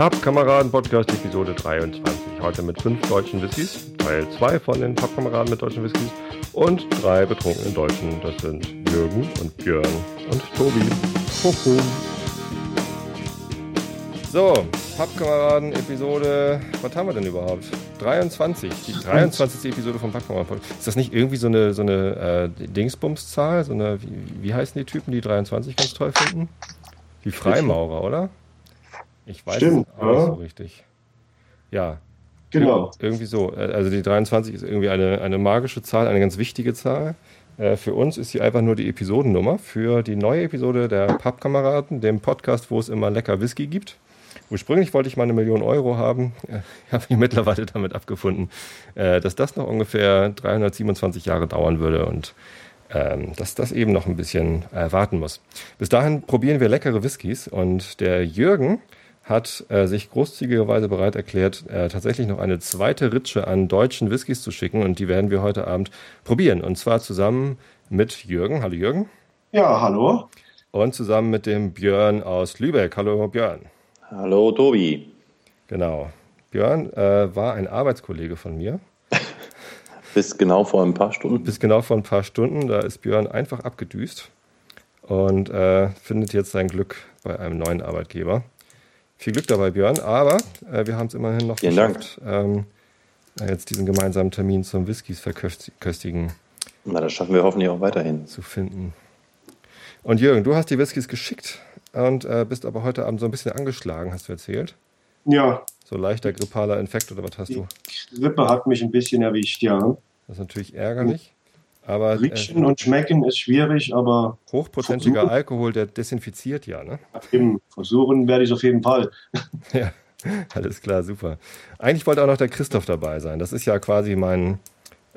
Pappkameraden-Podcast, Episode 23. Heute mit fünf deutschen Whiskys, Teil 2 von den Pappkameraden mit deutschen Whiskys und drei betrunkenen Deutschen. Das sind Jürgen und Björn und Tobi. Hoho. So, Pappkameraden, Episode, was haben wir denn überhaupt? 23, die 23. Episode von Pappkameraden. Ist das nicht irgendwie so eine, so eine äh, Dingsbums-Zahl? So eine, wie, wie heißen die Typen, die 23 ganz toll finden? Die Freimaurer, oder? Ich weiß Stimmt, es auch nicht ja. so richtig. Ja, Genau. irgendwie so. Äh, Also die 23 ist irgendwie eine, eine magische Zahl, eine ganz wichtige Zahl. Äh, Für uns ist sie einfach nur die Episodennummer für die neue Episode der Pappkameraden, dem Podcast, wo es immer lecker Whisky gibt. Ursprünglich wollte ich mal eine Million Euro haben. Ich habe mich mittlerweile damit abgefunden, äh, dass das noch ungefähr 327 Jahre dauern würde und ähm, dass das eben noch ein bisschen warten muss. Bis dahin probieren wir leckere Whiskys und der Jürgen hat äh, sich großzügigerweise bereit erklärt, äh, tatsächlich noch eine zweite Ritsche an deutschen Whiskys zu schicken und die werden wir heute Abend probieren. Und zwar zusammen mit Jürgen. Hallo Jürgen. Ja, hallo. Und zusammen mit dem Björn aus Lübeck. Hallo Björn. Hallo Tobi. Genau. Björn äh, war ein Arbeitskollege von mir. Bis genau vor ein paar Stunden. Bis genau vor ein paar Stunden. Da ist Björn einfach abgedüst und äh, findet jetzt sein Glück bei einem neuen Arbeitgeber. Viel Glück dabei, Björn. Aber äh, wir haben es immerhin noch Vielen geschafft, ähm, jetzt diesen gemeinsamen Termin zum Whiskys verköstigen Na, das schaffen wir hoffentlich auch weiterhin. zu finden. Und Jürgen, du hast die Whiskys geschickt und äh, bist aber heute Abend so ein bisschen angeschlagen, hast du erzählt. Ja, So leichter grippaler Infekt oder was hast die du? Grippe hat mich ein bisschen erwischt, ja. Das ist natürlich ärgerlich. Aber äh, Riechen und schmecken ist schwierig, aber hochprozentiger Versuchen. Alkohol, der desinfiziert ja, ne? eben versuchen werde ich auf jeden Fall. Ja, alles klar, super. Eigentlich wollte auch noch der Christoph dabei sein. Das ist ja quasi mein,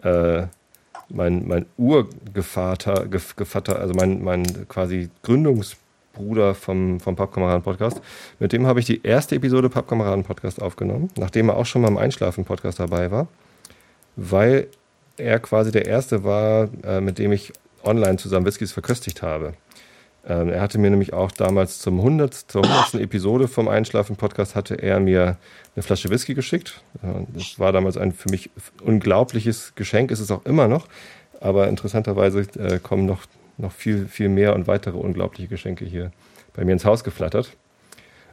äh, mein, mein Urgevater, Gef- Gevatter, also mein, mein quasi Gründungsbruder vom, vom Pappkameraden-Podcast. Mit dem habe ich die erste Episode Pappkameraden-Podcast aufgenommen, nachdem er auch schon mal im Einschlafen-Podcast dabei war, weil er quasi der Erste war, äh, mit dem ich online zusammen Whiskys verköstigt habe. Ähm, er hatte mir nämlich auch damals zum 100, zur 100. Episode vom Einschlafen-Podcast hatte er mir eine Flasche Whisky geschickt. Äh, Das war damals ein für mich unglaubliches Geschenk, ist es auch immer noch. Aber interessanterweise äh, kommen noch, noch viel, viel mehr und weitere unglaubliche Geschenke hier bei mir ins Haus geflattert.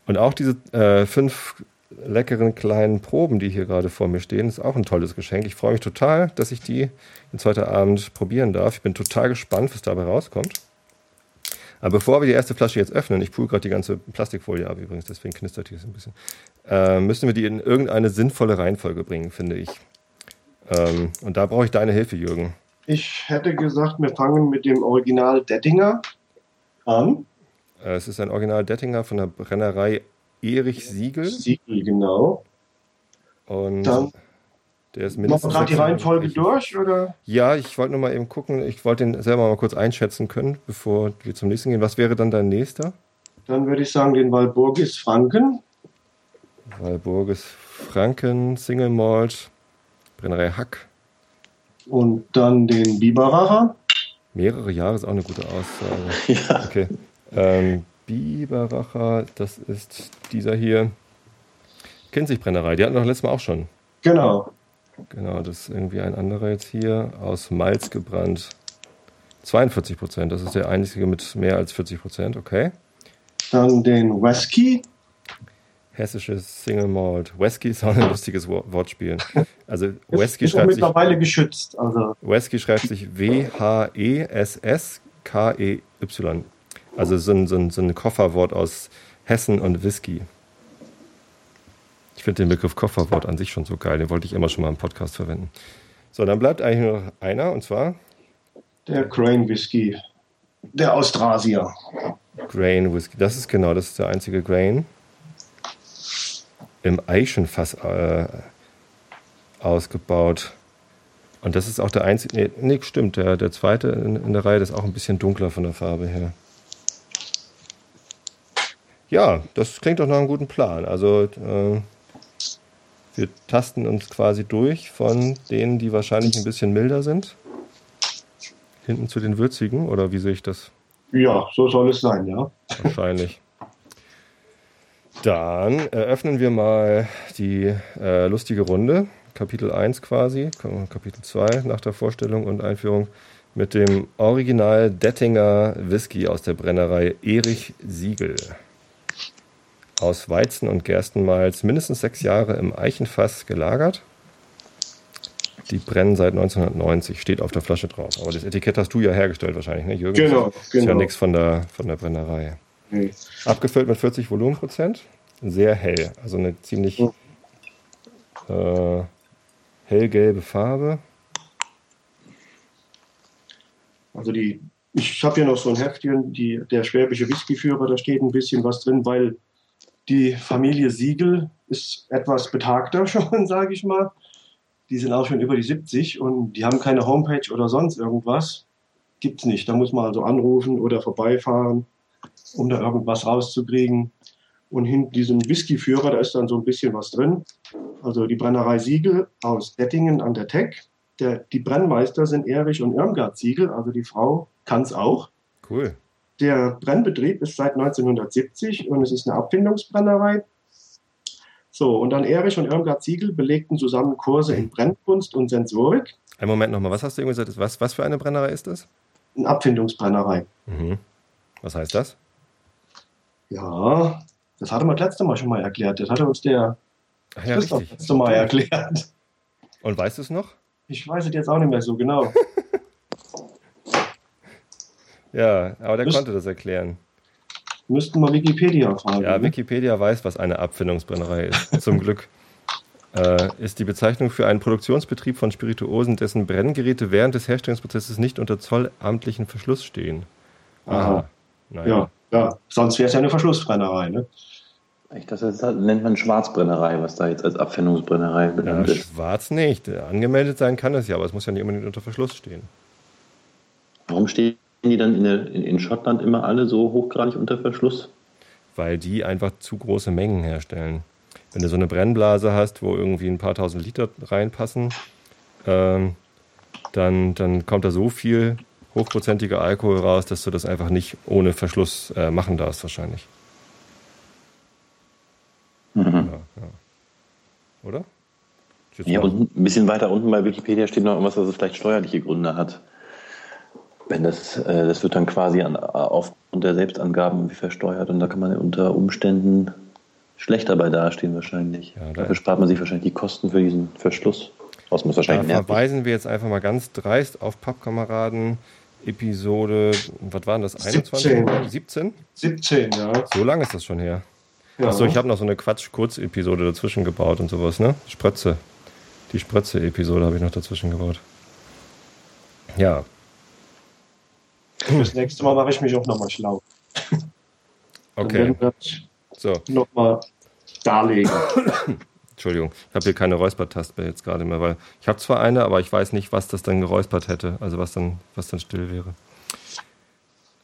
Und auch diese äh, fünf leckeren kleinen Proben, die hier gerade vor mir stehen, ist auch ein tolles Geschenk. Ich freue mich total, dass ich die jetzt heute Abend probieren darf. Ich bin total gespannt, was dabei rauskommt. Aber bevor wir die erste Flasche jetzt öffnen, ich pule gerade die ganze Plastikfolie ab übrigens, deswegen knistert hier so ein bisschen, äh, müssen wir die in irgendeine sinnvolle Reihenfolge bringen, finde ich. Ähm, und da brauche ich deine Hilfe, Jürgen. Ich hätte gesagt, wir fangen mit dem Original Dettinger an. Äh, es ist ein Original Dettinger von der Brennerei Erich Siegel. Siegel, genau. Und Dann der ist Machen wir mindestens. gerade die 600 Reihenfolge durch, oder? Ja, ich wollte nur mal eben gucken. Ich wollte den selber mal kurz einschätzen können, bevor wir zum nächsten gehen. Was wäre dann dein nächster? Dann würde ich sagen, den Walburgis Franken. Walburgis Franken, Single Malt, Brennerei Hack. Und dann den Biberacher. Mehrere Jahre ist auch eine gute Aussage. Ja. Okay. Ähm, Biberacher, das ist dieser hier. Kinzig-Brennerei, die hatten wir letztes Mal auch schon. Genau. Genau, das ist irgendwie ein anderer jetzt hier. Aus Malz gebrannt. 42 Prozent, das ist der einzige mit mehr als 40 Prozent, okay. Dann den Whisky. Hessisches Single Malt. Whisky ist auch ein lustiges Wo- Wortspiel. Also Whisky schreibt sich, mittlerweile geschützt. Also Whisky schreibt sich E W-H-E-S-S-K-E-Y. Also so ein, so, ein, so ein Kofferwort aus Hessen und Whisky. Ich finde den Begriff Kofferwort an sich schon so geil. Den wollte ich immer schon mal im Podcast verwenden. So, dann bleibt eigentlich nur noch einer und zwar der Crane Whisky. Der Austrasier. Grain Whisky. Das ist genau, das ist der einzige Grain. Im Eichenfass äh, ausgebaut. Und das ist auch der einzige. Nee, nee stimmt. Der, der zweite in, in der Reihe der ist auch ein bisschen dunkler von der Farbe her. Ja, das klingt doch nach einem guten Plan. Also, äh, wir tasten uns quasi durch von denen, die wahrscheinlich ein bisschen milder sind. Hinten zu den würzigen, oder wie sehe ich das? Ja, so soll es sein, ja. Wahrscheinlich. Dann eröffnen wir mal die äh, lustige Runde. Kapitel 1 quasi, Kapitel 2 nach der Vorstellung und Einführung mit dem Original Dettinger Whisky aus der Brennerei Erich Siegel. Aus Weizen und Gerstenmalz mindestens sechs Jahre im Eichenfass gelagert. Die brennen seit 1990, steht auf der Flasche drauf. Aber das Etikett hast du ja hergestellt wahrscheinlich, ne, Jürgen? Genau, das ist ja genau. nichts von der, von der Brennerei. Nee. Abgefüllt mit 40 Volumenprozent. Sehr hell. Also eine ziemlich Mhm. äh, hellgelbe Farbe. Also die, ich habe hier noch so ein Heftchen, die, der schwäbische Whiskyführer, da steht ein bisschen was drin, weil die Familie Siegel ist etwas betagter schon, sage ich mal. Die sind auch schon über die 70 und die haben keine Homepage oder sonst irgendwas. Gibt's nicht. Da muss man also anrufen oder vorbeifahren, um da irgendwas rauszukriegen. Und hinter diesem Whiskyführer, da ist dann so ein bisschen was drin. Also die Brennerei Siegel aus Dettingen an der Teck. Der, die Brennmeister sind Erich und Irmgard Siegel, also die Frau kann's auch. Cool. Der Brennbetrieb ist seit 1970 und es ist eine Abfindungsbrennerei. So, und dann Erich und Irmgard Siegel belegten zusammen Kurse in Brennkunst und Sensorik. Einen Moment nochmal, was hast du eben gesagt? Was, was für eine Brennerei ist das? Eine Abfindungsbrennerei. Mhm. Was heißt das? Ja, das hatte man das letzte Mal schon mal erklärt. Das hatte uns der Ach ja, Christoph richtig. das letzte Mal erklärt. Und weißt du es noch? Ich weiß es jetzt auch nicht mehr so genau. Ja, aber der Müsst- konnte das erklären. Müssten wir Wikipedia fragen. Ja, ne? Wikipedia weiß, was eine Abfindungsbrennerei ist. Zum Glück. Äh, ist die Bezeichnung für einen Produktionsbetrieb von Spirituosen, dessen Brenngeräte während des Herstellungsprozesses nicht unter zollamtlichen Verschluss stehen. Aha. Naja. ja, ja. Sonst wäre es ja eine Verschlussbrennerei. Ne? Ich das nennt man Schwarzbrennerei, was da jetzt als Abfindungsbrennerei Ja, benannt ist. schwarz nicht. Angemeldet sein kann es ja, aber es muss ja nicht unbedingt unter Verschluss stehen. Warum stehen die dann in, der, in, in Schottland immer alle so hochgradig unter Verschluss? Weil die einfach zu große Mengen herstellen. Wenn du so eine Brennblase hast, wo irgendwie ein paar tausend Liter reinpassen, ähm, dann, dann kommt da so viel hochprozentiger Alkohol raus, dass du das einfach nicht ohne Verschluss äh, machen darfst, wahrscheinlich. Mhm. Ja, ja. Oder? Ja, und ein bisschen weiter unten bei Wikipedia steht noch irgendwas, dass es vielleicht steuerliche Gründe hat. Wenn das, äh, das wird dann quasi an, aufgrund der Selbstangaben versteuert und da kann man unter Umständen schlechter bei dastehen wahrscheinlich. Ja, da- Dafür spart man sich wahrscheinlich die Kosten für diesen Verschluss. Was muss Da wahrscheinlich nervig. verweisen wir jetzt einfach mal ganz dreist auf Pappkameraden Episode, was waren das? 21? 17. 17? 17, ja. So lange ist das schon her. ja. Achso, ich habe noch so eine Quatsch-Kurz-Episode dazwischen gebaut und sowas, ne? Sprötze. Die Sprötze-Episode habe ich noch dazwischen gebaut. Ja, Das nächste Mal mache ich mich auch nochmal schlau. Okay. So, nochmal darlegen. Entschuldigung. Ich habe hier keine Räuspertaste jetzt gerade mehr, weil ich habe zwar eine, aber ich weiß nicht, was das dann geräuspert hätte. Also was dann, was dann still wäre.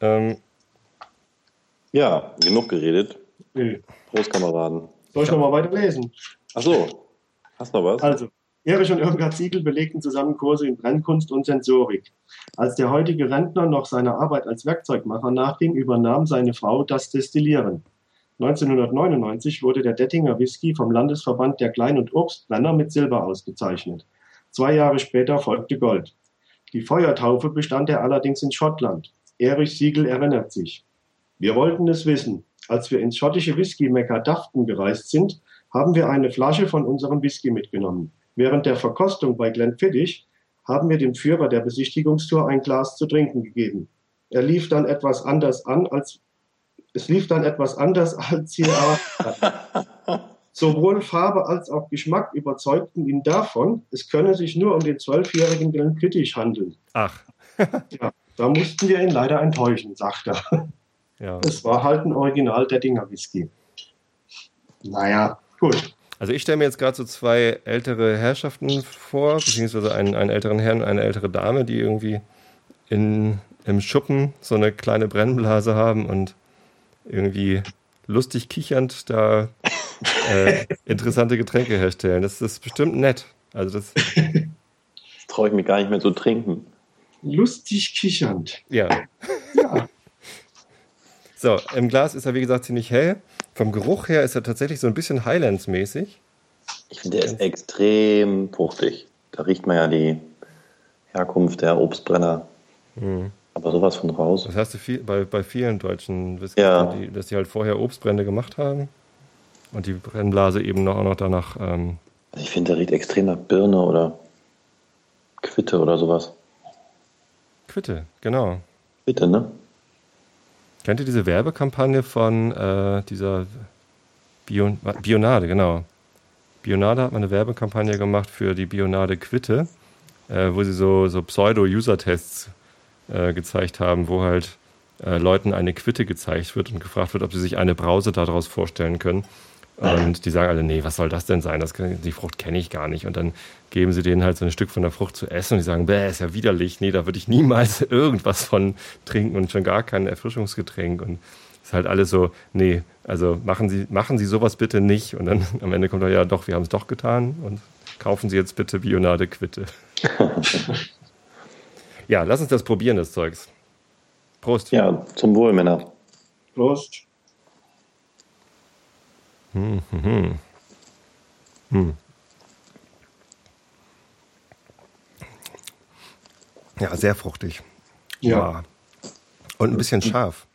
Ähm, Ja, genug geredet. Nee. Prost, Kameraden. Soll ich nochmal weiterlesen? Ach so, hast noch was? Also, Erich und Irmgard Siegel belegten zusammen Kurse in Brennkunst und Sensorik. Als der heutige Rentner noch seiner Arbeit als Werkzeugmacher nachging, übernahm seine Frau das Destillieren. 1999 wurde der Dettinger Whisky vom Landesverband der Klein- und Obstbrenner mit Silber ausgezeichnet. Zwei Jahre später folgte Gold. Die Feuertaufe bestand er allerdings in Schottland. Erich Siegel erinnert sich. Wir wollten es wissen. Als wir ins schottische Whisky-Mekka Dafton gereist sind, haben wir eine Flasche von unserem Whisky mitgenommen. Während der Verkostung bei Glenfiddich haben wir dem Führer der Besichtigungstour ein Glas zu trinken gegeben. Er lief dann etwas anders an, als es lief dann etwas anders als hier. Sowohl Farbe als auch Geschmack überzeugten ihn davon, es könne sich nur um den zwölfjährigen Glenfiddich handeln. ach, Ja, da mussten wir ihn leider enttäuschen, sagt er. ja. Es war halt ein Original der Dinger Whisky. Naja, gut. Also ich stelle mir jetzt gerade so zwei ältere Herrschaften vor, beziehungsweise einen, einen älteren Herrn und eine ältere Dame, die irgendwie in, im Schuppen so eine kleine Brennblase haben und irgendwie lustig kichernd da äh, interessante Getränke herstellen. Das ist bestimmt nett. Also das, Das traue ich mir gar nicht mehr zu trinken. Lustig kichernd. ja. Ja, So, im Glas ist er wie gesagt ziemlich hell. Vom Geruch her ist er tatsächlich so ein bisschen Highlands-mäßig. Ich finde, der ist extrem fruchtig. Da riecht man ja die Herkunft der Obstbrenner. Mhm. Aber sowas von raus. Das hast du viel, bei, bei vielen deutschen Whiskys, Ja. die, dass die halt vorher Obstbrände gemacht haben und die Brennblase eben noch, auch noch danach. Ähm, Also ich finde, der riecht extrem nach Birne oder Quitte oder sowas. Quitte, genau. Bitte, ne? Kennt ihr diese Werbekampagne von äh, dieser Bio, Bionade, genau. Bionade hat mal eine Werbekampagne gemacht für die Bionade Quitte, äh, wo sie so, so Pseudo-User-Tests äh, gezeigt haben, wo halt äh, Leuten eine Quitte gezeigt wird und gefragt wird, ob sie sich eine Brause daraus vorstellen können. Und die sagen alle, nee, was soll das denn sein? Das, die Frucht kenne ich gar nicht. Und dann geben sie denen halt so ein Stück von der Frucht zu essen und die sagen, bäh, ist ja widerlich. Nee, da würde ich niemals irgendwas von trinken und schon gar kein Erfrischungsgetränk. Und ist halt alles so, nee, also machen Sie, machen Sie sowas bitte nicht. Und dann am Ende kommt er, ja doch, wir haben es doch getan und kaufen Sie jetzt bitte Bionade Quitte. ja, lass uns das probieren, das Zeugs. Prost. Ja, zum Wohl, Männer. Prost. Hm, hm, hm. Hm. Ja, sehr fruchtig. Ja. Und ein bisschen scharf.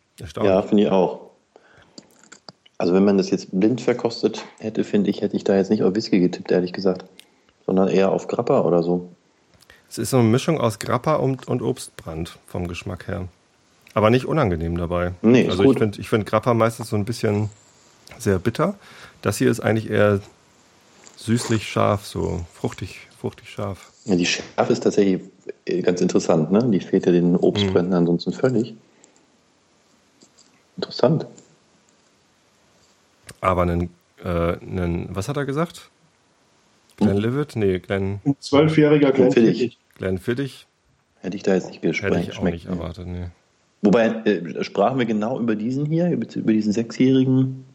Ja, finde ich auch. Also wenn man das jetzt blind verkostet hätte, finde ich, hätte ich da jetzt nicht auf Whisky getippt, ehrlich gesagt. Sondern eher auf Grappa oder so. Es ist so eine Mischung aus Grappa und, und Obstbrand vom Geschmack her. Aber nicht unangenehm dabei. Nee, ist also gut. ich finde ich find Grappa meistens so ein bisschen sehr bitter. Das hier ist eigentlich eher süßlich scharf, so fruchtig, fruchtig scharf. Ja, die Schärfe ist tatsächlich äh, ganz interessant, ne? Die fehlt ja den Obstbränden ansonsten völlig. Interessant. Aber einen, äh, einen, was hat er gesagt? Glenlivet? Nee, Glen, Ein zwölfjähriger Glenfiddich. Glenfiddich. Glenfiddich Hätte ich da jetzt nicht hätte gesprochen. ich auch nicht erwartet. Nee. Wobei, äh, sprachen wir genau über diesen hier, über, diesen Sechsjährigen Hm,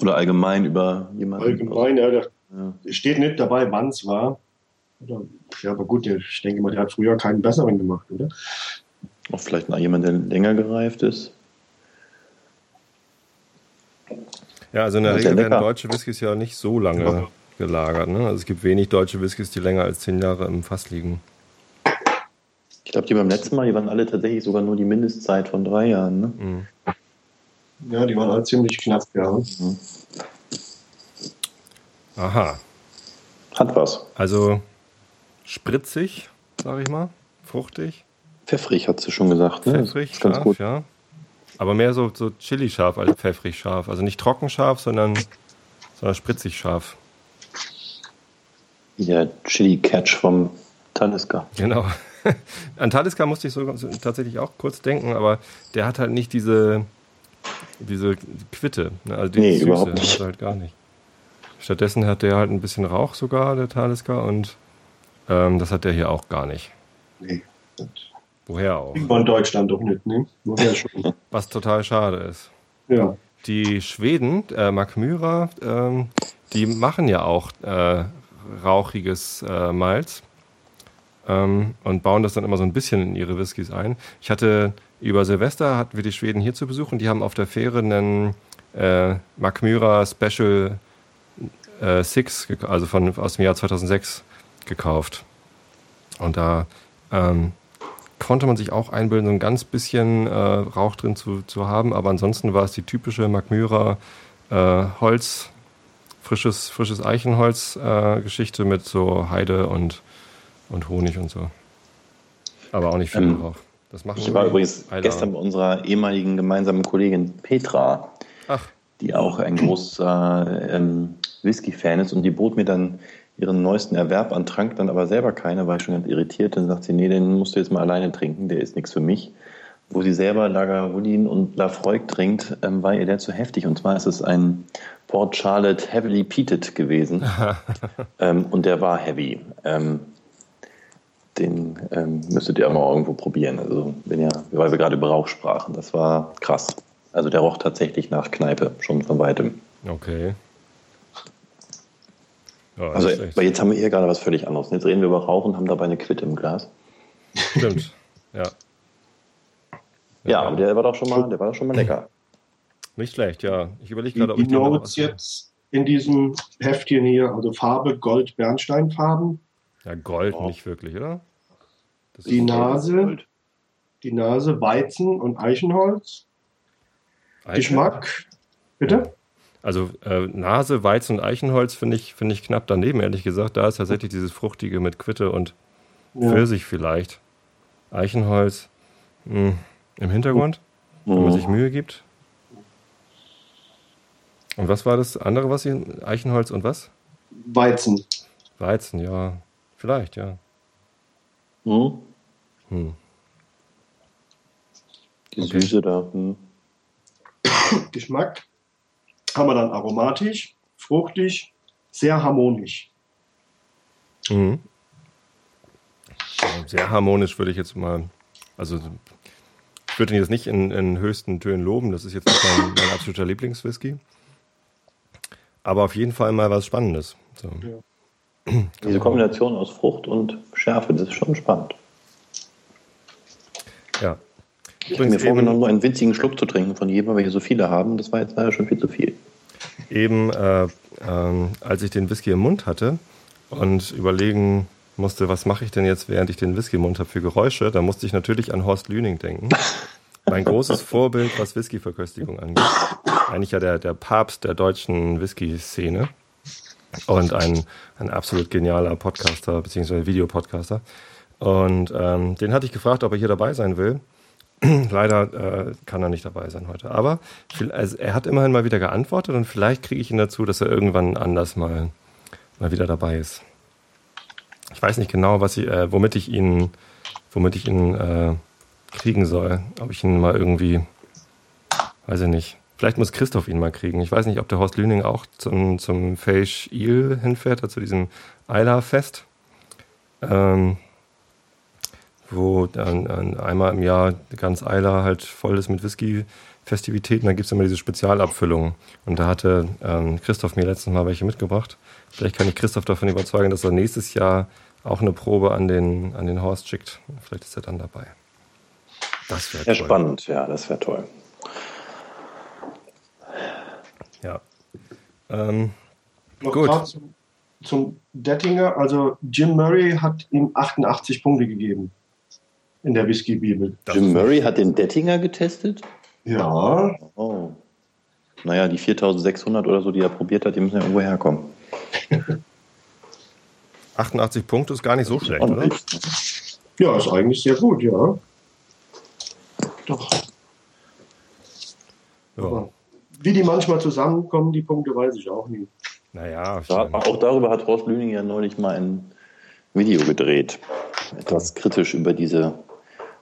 oder allgemein über jemanden? Allgemein, ja, da Ja. steht nicht dabei, wann es war. Oder, ja, aber gut, der- ich denke mal, der hat früher keinen besseren gemacht, oder? Auch vielleicht noch jemand, der länger gereift ist. Ja, also in der Ja, Regel werden deutsche Whiskys ja nicht so lange gelagert. Ne? Also es gibt wenig deutsche Whiskys, die länger als zehn Jahre im Fass liegen. Ich glaube, die beim letzten Mal, die waren alle tatsächlich sogar nur die Mindestzeit von drei Jahren. Ne? Mhm. Ja, die waren alle ziemlich knapp, ja. Aha, Hat was. also spritzig, sag ich mal, fruchtig, Pfeffrig, hat sie schon gesagt. Ne? pfeffrig, ganz scharf, gut. ja. Aber mehr so, so chili-scharf als pfeffrig scharf. Also nicht trocken scharf, sondern, sondern spritzig scharf. Der Chili Catch vom Talisker. Genau. An Talisker musste ich so, so tatsächlich auch kurz denken, aber der hat halt nicht diese, diese Quitte. Ne? Also die Nee, Süße, überhaupt nicht. hat er halt gar nicht. Stattdessen hat der halt ein bisschen Rauch sogar, der Talisker, und ähm, das hat der hier auch gar nicht. Nee. Woher auch? Von Deutschland doch nicht, ne? Woher schon? Was total schade ist. ja. Die Schweden, äh, Mark Myra, ähm, die machen ja auch äh, rauchiges äh, Malz ähm, und bauen das dann immer so ein bisschen in ihre Whiskys ein. Ich hatte über Silvester hatten wir die Schweden hier zu Besuch und die haben auf der Fähre einen äh, Mark Myra Special äh, Six, also von, aus dem Jahr 2006 gekauft. Und da ähm, konnte man sich auch einbilden, so ein ganz bisschen äh, Rauch drin zu, zu haben, aber ansonsten war es die typische Magmyra äh, Holz, frisches, frisches Eichenholz-Geschichte mit so Heide und, und Honig und so. Aber auch nicht viel Ähm, Rauch. Das machen Ich war übrigens gestern bei unserer ehemaligen gemeinsamen Kollegin Petra, Ach, die auch ein großer ähm, Whisky-Fan ist und die bot mir dann ihren neuesten Erwerb an, trank dann aber selber keine, war ich schon ganz irritiert. Dann sagt sie, nee, den musst du jetzt mal alleine trinken, der ist nichts für mich. Wo sie selber Lagavulin und Lafroig trinkt, ähm, war ihr der zu heftig. Und zwar ist es ein Port Charlotte Heavily Peated gewesen. ähm, und der war heavy. Ähm, den ähm, müsstet ihr auch mal irgendwo probieren. Also, wenn ihr, weil wir gerade über Rauch sprachen, das war krass. Also der roch tatsächlich nach Kneipe, schon von weitem. okay. Ja, Also, aber jetzt haben wir hier gerade was völlig anderes. Jetzt reden wir über Rauch und haben dabei eine Quitte im Glas. Stimmt. Ja. Ja, aber der war doch schon mal, der war doch schon mal lecker. Nicht schlecht, ja. Ich überlege Die, gerade, ob die ich den noch Notes jetzt in diesem Heftchen hier, also Farbe Gold Bernsteinfarben, Ja, Gold Oh. nicht wirklich, oder? Das Die Nase. Gold. die Nase Weizen und Eichenholz. Eichen- Geschmack, bitte? Also äh, Nase, Weizen und Eichenholz finde ich, finde ich knapp daneben, ehrlich gesagt. Da ist tatsächlich dieses Fruchtige mit Quitte und Ja. Pfirsich vielleicht. Eichenholz mh, im Hintergrund, wenn man sich Mhm. Mühe gibt. Und was war das andere, was Sie. Eichenholz und was? Weizen. Weizen, ja. Vielleicht, ja. Mhm. Hm. Die Okay. Süße da. Mhm. Geschmack haben wir dann aromatisch, fruchtig, sehr harmonisch. Mhm. Ja, Sehr harmonisch würde ich jetzt mal, also ich würde ihn jetzt nicht in, in höchsten Tönen loben, das ist jetzt nicht mein, mein absoluter Lieblingswhisky. Aber auf jeden Fall mal was Spannendes. So. Diese Kombination aus Frucht und Schärfe, das ist schon spannend. Ja. Ich habe mir vorgenommen, nur einen winzigen Schluck zu trinken von jedem, weil wir so viele haben. Das war jetzt leider schon viel zu viel. eben, äh, ähm, als ich den Whisky im Mund hatte und überlegen musste, was mache ich denn jetzt, während ich den Whisky im Mund habe für Geräusche, da musste ich natürlich an Horst Lüning denken. Mein großes Vorbild, was Whisky-Verköstigung angeht. Eigentlich ja der, der Papst der deutschen Whisky-Szene und ein, ein absolut genialer Podcaster, beziehungsweise Videopodcaster. Und ähm, den hatte ich gefragt, ob er hier dabei sein will. Leider äh, kann er nicht dabei sein heute. Aber also er hat immerhin mal wieder geantwortet und vielleicht kriege ich ihn dazu, dass er irgendwann anders mal, mal wieder dabei ist. Ich weiß nicht genau, was ich, äh, womit ich ihn, womit ich ihn äh, kriegen soll. Ob ich ihn mal irgendwie, weiß ich nicht. Vielleicht muss Christoph ihn mal kriegen. Ich weiß nicht, ob der Horst Lüning auch zum, zum Feisch Il hinfährt, zu diesem Eila-Fest. Ähm, wo dann dann einmal im Jahr ganz Eiler halt voll ist mit Whisky-Festivitäten. Da gibt es immer diese Spezialabfüllungen. Und da hatte ähm, Christoph mir letztens mal welche mitgebracht. Vielleicht kann ich Christoph davon überzeugen, dass er nächstes Jahr auch eine Probe an den, an den Horst schickt. Vielleicht ist er dann dabei. Das wäre Ja, spannend. Ja, das wäre toll. Ähm, Noch Gut. zum, zum Dettinger. Also Jim Murray hat ihm 88 Punkte gegeben in der Whisky-Bibel. Jim Murray hat den Dettinger getestet. Ja, Oh. Naja, die 4600 oder so, die er probiert hat, die müssen ja irgendwo herkommen. 88 Punkte ist gar nicht so schlecht, oder? Ordentlich. ja, ist eigentlich sehr gut, ja. Doch. Ja. Wie die manchmal zusammenkommen, die Punkte weiß ich auch nie. Naja, Da, auch darüber hat Horst Lüning ja neulich mal ein Video gedreht. Etwas kritisch über diese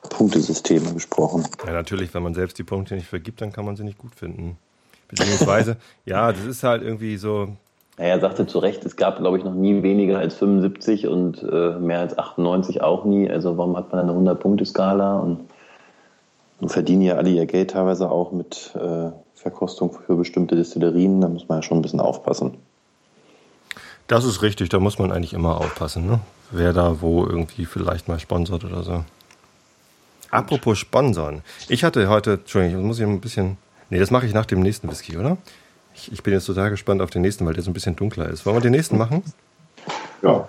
Punktesysteme gesprochen. Ja, natürlich, wenn man selbst die Punkte nicht vergibt, dann kann man sie nicht gut finden. Beziehungsweise, ja, das ist halt irgendwie so, Naja, er sagte zu Recht, es gab, glaube ich, noch nie weniger als 75 und äh, mehr als 98 auch nie. Also warum hat man eine 100-Punkte-Skala? Und, und verdienen ja alle ihr Geld teilweise auch mit äh, Verkostung für bestimmte Destillerien. Da muss man ja schon ein bisschen aufpassen. das ist richtig, da muss man eigentlich immer aufpassen, ne? wer da wo irgendwie vielleicht mal sponsert oder so. Apropos Sponsoren. Ich hatte heute, Entschuldigung, das muss ich ein bisschen, nee, das mache ich nach dem nächsten Whisky, oder? Ich, ich bin jetzt total gespannt auf den nächsten, weil der so ein bisschen dunkler ist. Wollen wir den nächsten machen? Ja,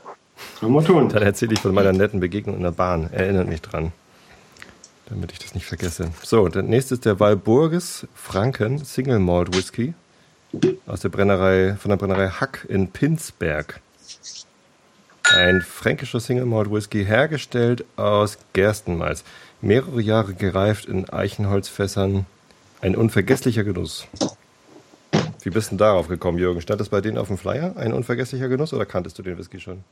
können wir tun. Dann erzähle ich von meiner netten Begegnung in der Bahn. Erinnert mich dran. Damit ich das nicht vergesse. So, der nächste ist der Walburgis Franken Single Malt Whisky aus der Brennerei, von der Brennerei Hack in Pinsberg. Ein fränkischer Single Malt Whisky, hergestellt aus Gerstenmalz. Mehrere Jahre gereift in Eichenholzfässern. Ein unvergesslicher Genuss. Wie bist du denn darauf gekommen, Jürgen? Stand das bei denen auf dem Flyer? Ein unvergesslicher Genuss oder kanntest du den Whisky schon?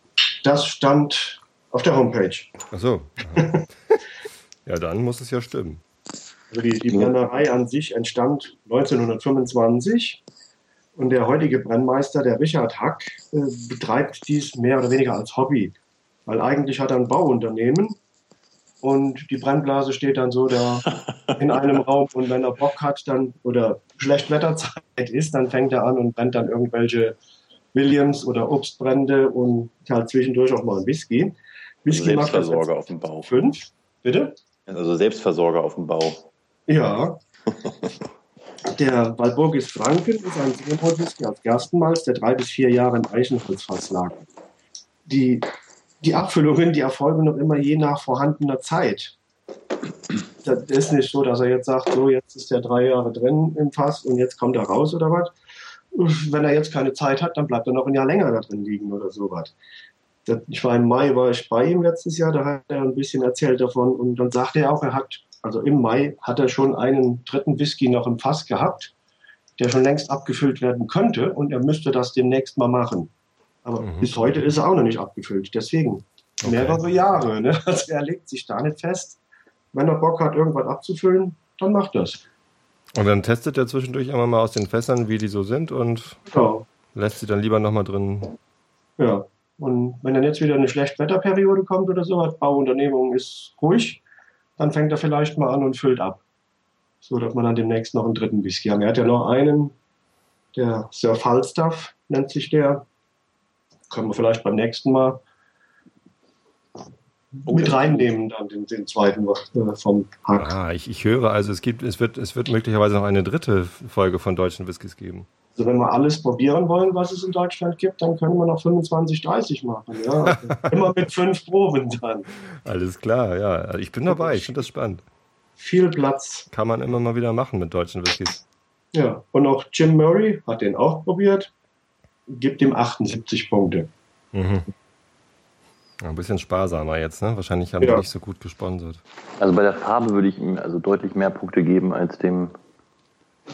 Das stand auf der Homepage. Ach so. Ja, dann muss es ja stimmen. Also die, die Brennerei an sich entstand 1925 und der heutige Brennmeister, der Richard Hack, äh, betreibt dies mehr oder weniger als Hobby. Weil eigentlich hat er ein Bauunternehmen und die Brennblase steht dann so da in einem Raum und wenn er Bock hat dann oder Schlechtwetterzeit ist, dann fängt er an und brennt dann irgendwelche Williams oder Obstbrände und halt zwischendurch auch mal ein Whisky. Whisky macht das auf dem Bau. fünf, bitte? Also Selbstversorger auf dem Bau. Ja. Der Walburgis Franken ist ein Singapur-Whisky aus Gerstenmalz, der drei bis vier Jahre im Eichenholzfass lag. Die, die Abfüllungen, die erfolgen noch immer je nach vorhandener Zeit. Das ist nicht so, dass er jetzt sagt, so jetzt ist der drei Jahre drin im Fass und jetzt kommt er raus oder was. Wenn er jetzt keine Zeit hat, dann bleibt er noch ein Jahr länger da drin liegen oder sowas. Ich war im Mai, war ich bei ihm letztes Jahr, da hat er ein bisschen erzählt davon und dann sagte er auch, er hat also im Mai hat er schon einen dritten Whisky noch im Fass gehabt, der schon längst abgefüllt werden könnte und er müsste das demnächst mal machen. Aber mhm. bis heute ist er auch noch nicht abgefüllt. Deswegen okay. mehrere Jahre. Ne? Also er legt sich da nicht fest. Wenn er Bock hat, irgendwas abzufüllen, dann macht das. Und dann testet er zwischendurch immer mal aus den Fässern, wie die so sind und ja. lässt sie dann lieber nochmal drin. Ja, und wenn dann jetzt wieder eine Schlechtwetterperiode kommt oder so, Bauunternehmung ist ruhig, dann fängt er vielleicht mal an und füllt ab. So dass man dann demnächst noch einen dritten Whisky haben. Er hat ja noch einen, der Sir Falstaff nennt sich der. Können wir vielleicht beim nächsten Mal mit reinnehmen, dann den, den zweiten äh, vom Hack. Ah, ich, ich höre also, es, gibt, es, wird, es wird möglicherweise noch eine dritte Folge von deutschen Whiskys geben. Also wenn wir alles probieren wollen, was es in Deutschland gibt, dann können wir noch 25, 30 machen. Ja. Immer mit fünf Proben dann. Alles klar, ja. Also ich bin dabei, ich finde das spannend. Viel Platz. Kann man immer mal wieder machen mit deutschen Whiskys. Ja, und auch Jim Murray hat den auch probiert, gibt ihm 78 Punkte. Mhm. Ein bisschen sparsamer jetzt, ne? Wahrscheinlich haben ja. die nicht so gut gesponsert. Also bei der Farbe würde ich ihm also deutlich mehr Punkte geben als dem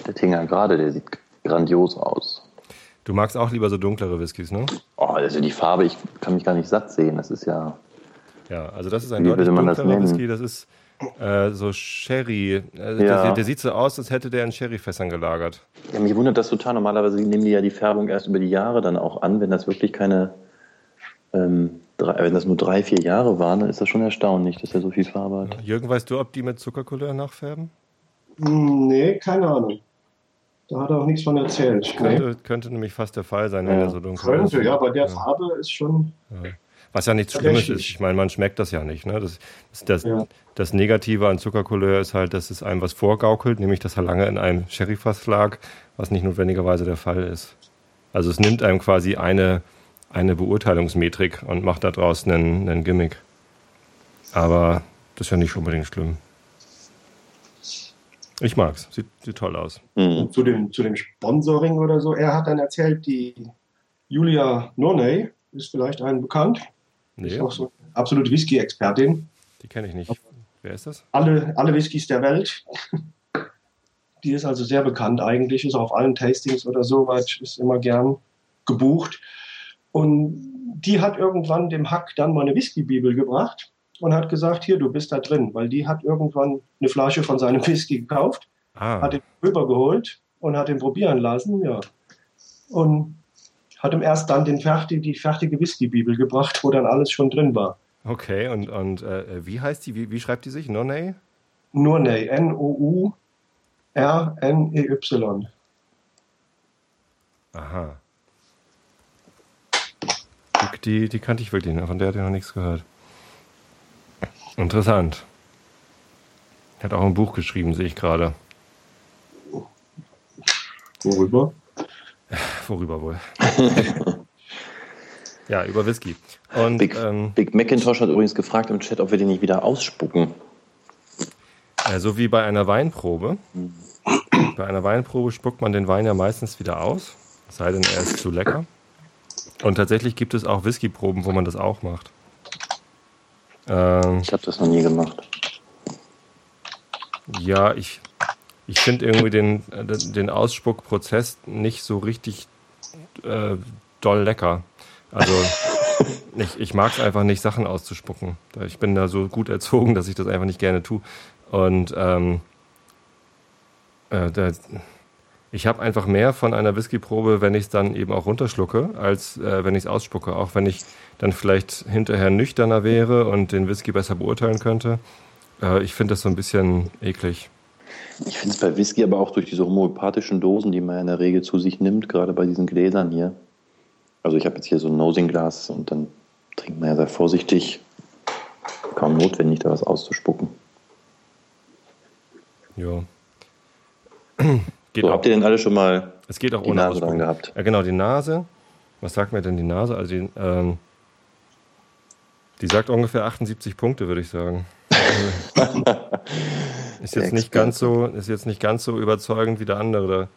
der Tinger gerade. Der sieht grandios aus. Du magst auch lieber so dunklere Whiskys, ne? Oh, also die Farbe, ich kann mich gar nicht satt sehen. Das ist ja. Ja, also das ist ein deutlich dunklerer Whisky. Das ist äh, so Sherry. Also ja. der, der, sieht so aus, als hätte der in Sherryfässern gelagert. Ja, mich wundert das total. Normalerweise nehmen die ja die Färbung erst über die Jahre dann auch an, wenn das wirklich keine ähm, drei, wenn das nur drei, vier Jahre waren, dann ist das schon erstaunlich, dass er so viel Farbe hat. Jürgen, weißt du, ob die mit Zuckercouleur nachfärben? Hm, nee, keine Ahnung. Da hat er auch nichts von erzählt. Könnte, nee. könnte nämlich fast der Fall sein, wenn ja. er so dunkel könnte, ist. Könnte, ja, bei der ja. Farbe ist schon. Ja. Was ja nichts Schlimmes ist. Ich meine, man schmeckt das ja nicht. Ne? Das, das, das, das, Negative an Zuckercouleur ist halt, dass es einem was vorgaukelt, nämlich dass er lange in einem Sherryfass lag, was nicht notwendigerweise der Fall ist. Also es nimmt einem quasi eine eine Beurteilungsmetrik und macht daraus einen, einen Gimmick. Aber das ist ja nicht unbedingt schlimm. Ich mag's, sieht, sieht toll aus. Mhm. Zu, dem, zu dem Sponsoring oder so, er hat dann erzählt, die Julia Noney ist vielleicht einen bekannt. Nee. Ist auch so eine absolute Whisky-Expertin. Die kenne ich nicht. Wer ist das? Alle, alle Whiskys der Welt. Die ist also sehr bekannt eigentlich, ist auf allen Tastings oder so weit, ist immer gern gebucht. Und die hat irgendwann dem Hack dann mal eine Whisky-Bibel gebracht und hat gesagt, hier, du bist da drin, weil die hat irgendwann eine Flasche von seinem Whisky gekauft, ah. hat ihn rübergeholt und hat ihn probieren lassen, ja. Und hat ihm erst dann den fertig, die fertige Whisky-Bibel gebracht, wo dann alles schon drin war. Okay, und, und äh, wie heißt die, wie, wie schreibt die sich? Nonay? Nonay, N-O-U-R-N-E-Y. Aha. Die, die kannte ich wirklich noch, von der hatte ich noch nichts gehört. Interessant. Hat auch ein Buch geschrieben, sehe ich gerade. Worüber? Worüber wohl? ja, über Whisky. Und, Big, ähm, Big Macintosh hat übrigens gefragt im Chat, ob wir den nicht wieder ausspucken. Äh, so wie bei einer Weinprobe. Bei einer Weinprobe spuckt man den Wein ja meistens wieder aus, es sei denn, er ist zu lecker. Und tatsächlich gibt es auch Whisky-Proben, wo man das auch macht. Ähm, ich habe das noch nie gemacht. Ja, ich, ich finde irgendwie den, den Ausspuckprozess nicht so richtig äh, doll lecker. Also ich, ich mag es einfach nicht, Sachen auszuspucken. Ich bin da so gut erzogen, dass ich das einfach nicht gerne tue. Und ähm, äh, da, ich habe einfach mehr von einer Whiskyprobe, wenn ich es dann eben auch runterschlucke, als äh, wenn ich es ausspucke. Auch wenn ich dann vielleicht hinterher nüchterner wäre und den Whisky besser beurteilen könnte. Äh, ich finde das so ein bisschen eklig. Ich finde es bei Whisky aber auch durch diese homöopathischen Dosen, die man in der Regel zu sich nimmt, gerade bei diesen Gläsern hier. Also ich habe jetzt hier so ein Nosing-Glas und dann trinkt man ja sehr vorsichtig. Kaum notwendig, da was auszuspucken. Ja. So, auch, habt ihr denn alle schon mal es geht auch die ohne Nase dran gehabt? Ja, genau, die Nase. Was sagt mir denn die Nase? Also die, ähm, die sagt ungefähr 78 Punkte, würde ich sagen. ist jetzt nicht ganz so, ist jetzt nicht ganz so überzeugend wie der andere.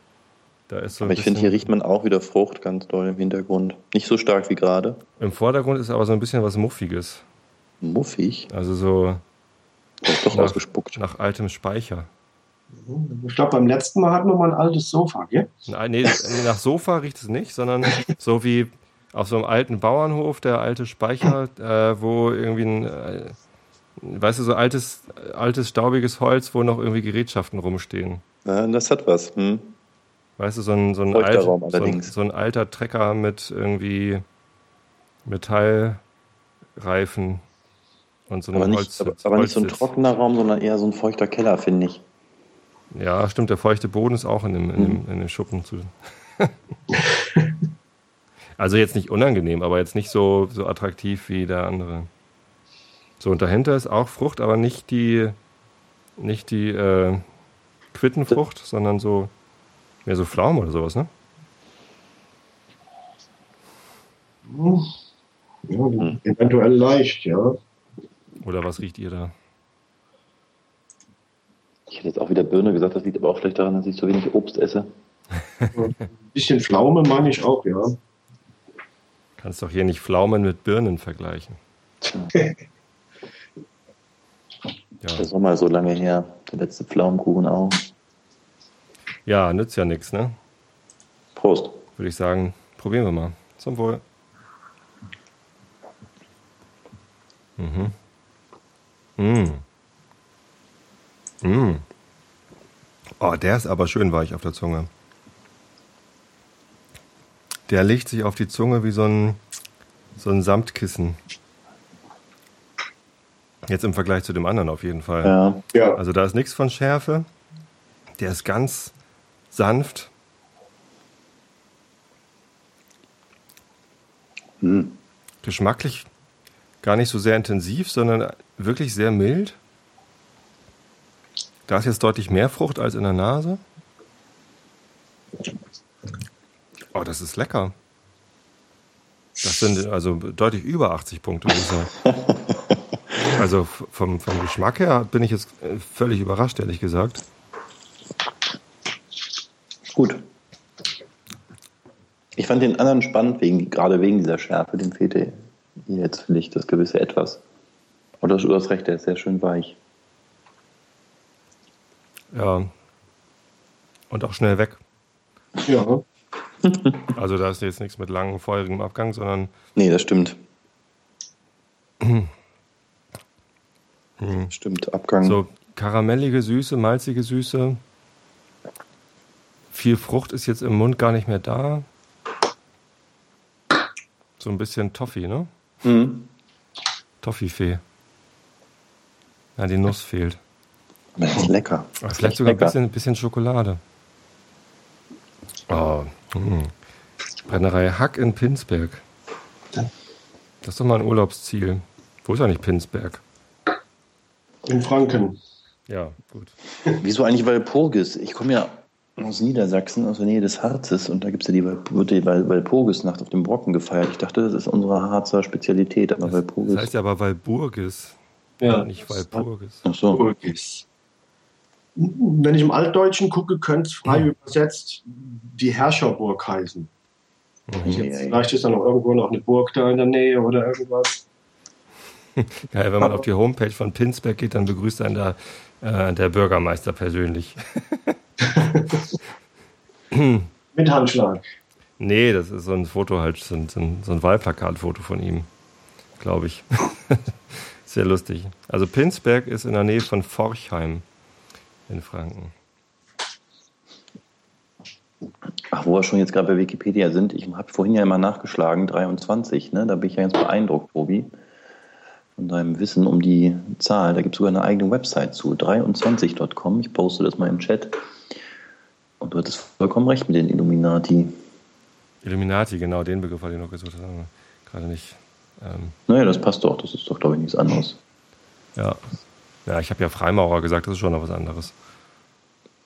Da, da ist so aber ich finde, hier riecht man auch wieder Frucht ganz doll im Hintergrund. Nicht so stark wie gerade. Im Vordergrund ist aber so ein bisschen was Muffiges. Muffig? Also so. Doch nach, ausgespuckt. Nach altem Speicher. Ich glaube, beim letzten Mal hatten wir mal ein altes Sofa, gell? Nein, nee, nach Sofa riecht es nicht, sondern so wie auf so einem alten Bauernhof, der alte Speicher, äh, wo irgendwie ein, äh, weißt du, so altes, altes, staubiges Holz, wo noch irgendwie Gerätschaften rumstehen. Ja, das hat was. Hm. Weißt du, so ein, so ein, alt, so ein, so ein alter Trecker mit irgendwie Metallreifen und so einem aber Holz. Nicht, aber, aber nicht so ein trockener Raum, sondern eher so ein feuchter Keller, finde ich. Ja, stimmt, der feuchte Boden ist auch in dem, in dem, in dem Schuppen zu. also jetzt nicht unangenehm, aber jetzt nicht so, so attraktiv wie der andere. So, und dahinter ist auch Frucht, aber nicht die, nicht die äh, Quittenfrucht, sondern so mehr so Pflaumen oder sowas, ne? Ja, eventuell leicht, ja. Oder was riecht ihr da? Ich hätte jetzt auch wieder Birne gesagt, das liegt aber auch vielleicht daran, dass ich so wenig Obst esse. Ein bisschen Pflaume meine ich auch, ja. Kannst doch hier nicht Pflaumen mit Birnen vergleichen. ja. Der Sommer ist so lange her, der letzte Pflaumenkuchen auch. Ja, nützt ja nichts, ne? Prost. Würde ich sagen, probieren wir mal. Zum Wohl. Mhm. Mhm. Mm. Oh, der ist aber schön weich auf der Zunge. Der legt sich auf die Zunge wie so ein, so ein Samtkissen. Jetzt im Vergleich zu dem anderen auf jeden Fall. Ja. ja. Also da ist nichts von Schärfe. Der ist ganz sanft. Hm. Geschmacklich gar nicht so sehr intensiv, sondern wirklich sehr mild. Da ist jetzt deutlich mehr Frucht als in der Nase. Oh, das ist lecker. Das sind also deutlich über 80 Punkte. Also vom, vom Geschmack her bin ich jetzt äh, völlig überrascht, ehrlich gesagt. Gut. Ich fand den anderen spannend, wegen, gerade wegen dieser Schärfe. Dem fehlte jetzt, finde ich, das gewisse Etwas. Aber du hast recht, der ist sehr schön weich. Ja. Und auch schnell weg. Ja. Also da ist jetzt nichts mit langem, feurigem Abgang, sondern. Nee, das stimmt. Stimmt, Abgang. So karamellige Süße, malzige Süße. Viel Frucht ist jetzt im Mund gar nicht mehr da. So ein bisschen Toffee, ne? Mhm. Toffifee. Ja, die Nuss fehlt. Das ist lecker. Das Vielleicht sogar ein bisschen, bisschen Schokolade. Oh. Hm. Brennerei Hack in Pinsberg. Das ist doch mal ein Urlaubsziel. Wo ist eigentlich Pinsberg? In Franken. Ja, gut. Wieso eigentlich Walpurgis? Ich komme ja aus Niedersachsen, aus der Nähe des Harzes, und da gibt es ja die, wird die Walpurgisnacht auf dem Brocken gefeiert. Ich dachte, das ist unsere Harzer Spezialität, aber das, Walpurgis. Das heißt ja aber Walburgis. Ja. Nicht Walpurgis. Ach so. Walpurgis wenn ich im Altdeutschen gucke, könnte es frei mhm. übersetzt die Herrscherburg heißen. Mhm. Jetzt, vielleicht ist da noch irgendwo noch eine Burg da in der Nähe oder irgendwas. Ja, wenn man auf die Homepage von Pinsberg geht, dann begrüßt einen da äh, der Bürgermeister persönlich. Mit Handschlag. Nee, das ist so ein Foto halt, so ein, so ein Wahlplakatfoto von ihm, glaube ich. Sehr lustig. Also Pinsberg ist in der Nähe von Forchheim in Franken. Ach, wo wir schon jetzt gerade bei Wikipedia sind, ich habe vorhin ja immer nachgeschlagen, 23, ne? da bin ich ja ganz beeindruckt, Tobi, von deinem Wissen um die Zahl. Da gibt es sogar eine eigene Website zu, 23.com. Ich poste das mal im Chat. Und du hattest vollkommen recht mit den Illuminati. Illuminati, genau, den Begriff hatte ich noch gesucht, gerade nicht. Ähm, naja, das passt doch, das ist doch, glaube ich, nichts anderes. Ja, ja, ich habe ja Freimaurer gesagt, das ist schon noch was anderes.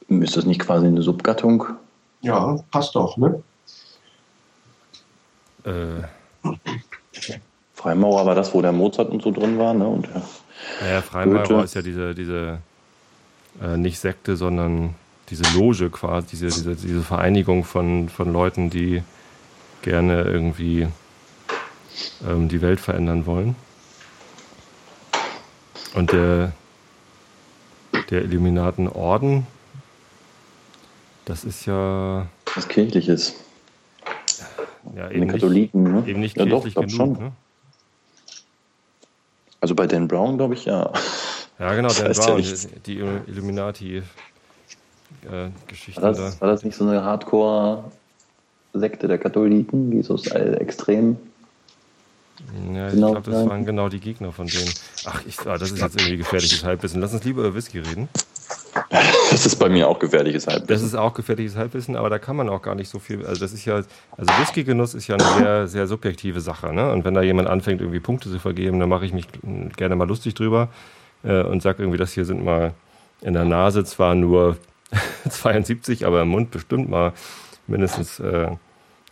Ist das nicht quasi eine Subgattung? Ja, passt doch, ne? Äh, Freimaurer war das, wo der Mozart und so drin war, ne? Und der naja, Freimaurer Goethe. ist ja diese, diese äh, nicht Sekte, sondern diese Loge quasi, diese, diese, diese Vereinigung von, von Leuten, die gerne irgendwie ähm, die Welt verändern wollen. Und der, der Illuminatenorden, das ist ja, was Kirchliches. ja Den eben, nicht, Katholiken, ne? eben nicht ja, doch, genug. schon. Ne? Also bei Dan Brown, glaube ich, ja. Ja, genau, Dan ja Brown, nichts. die Illuminati-Geschichte War da. war das nicht so eine Hardcore-Sekte der Katholiken, die so äh, extrem? Ja, ich Genau, glaube, das nein. waren genau die Gegner von denen. Ach, ich, ah, das ist jetzt irgendwie gefährliches Halbwissen. Lass uns lieber über Whisky reden. Das ist bei mir auch gefährliches Halbwissen. Das ist auch gefährliches Halbwissen, aber da kann man auch gar nicht so viel. Also, das ist ja, also Whisky-Genuss ist ja eine sehr, sehr subjektive Sache. Ne? Und wenn da jemand anfängt, irgendwie Punkte zu vergeben, dann mache ich mich gerne mal lustig drüber äh, und sage irgendwie, das hier sind mal in der Nase zwar nur 72, aber im Mund bestimmt mal mindestens äh,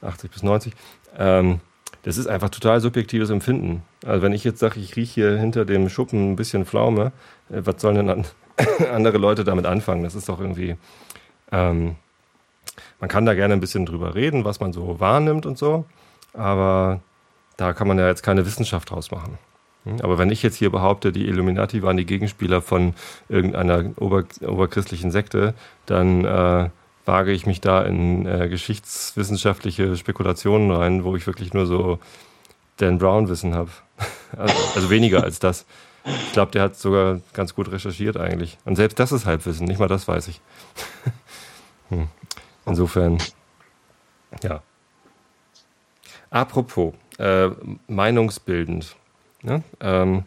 80 bis 90. Ähm, das ist einfach total subjektives Empfinden. Also wenn ich jetzt sage, ich rieche hier hinter dem Schuppen ein bisschen Pflaume, äh, was sollen denn an, andere Leute damit anfangen? Das ist doch irgendwie, ähm, man kann da gerne ein bisschen drüber reden, was man so wahrnimmt und so, aber da kann man ja jetzt keine Wissenschaft draus machen. Hm? Aber wenn ich jetzt hier behaupte, die Illuminati waren die Gegenspieler von irgendeiner ober, oberchristlichen Sekte, dann äh, wage ich mich da in äh, geschichtswissenschaftliche Spekulationen rein, wo ich wirklich nur so Dan Brown-Wissen habe. Also, also weniger als das. Ich glaube, der hat sogar ganz gut recherchiert eigentlich. Und selbst das ist Halbwissen, nicht mal das weiß ich. hm. Insofern, ja. Apropos, äh, meinungsbildend. Ne? Ähm,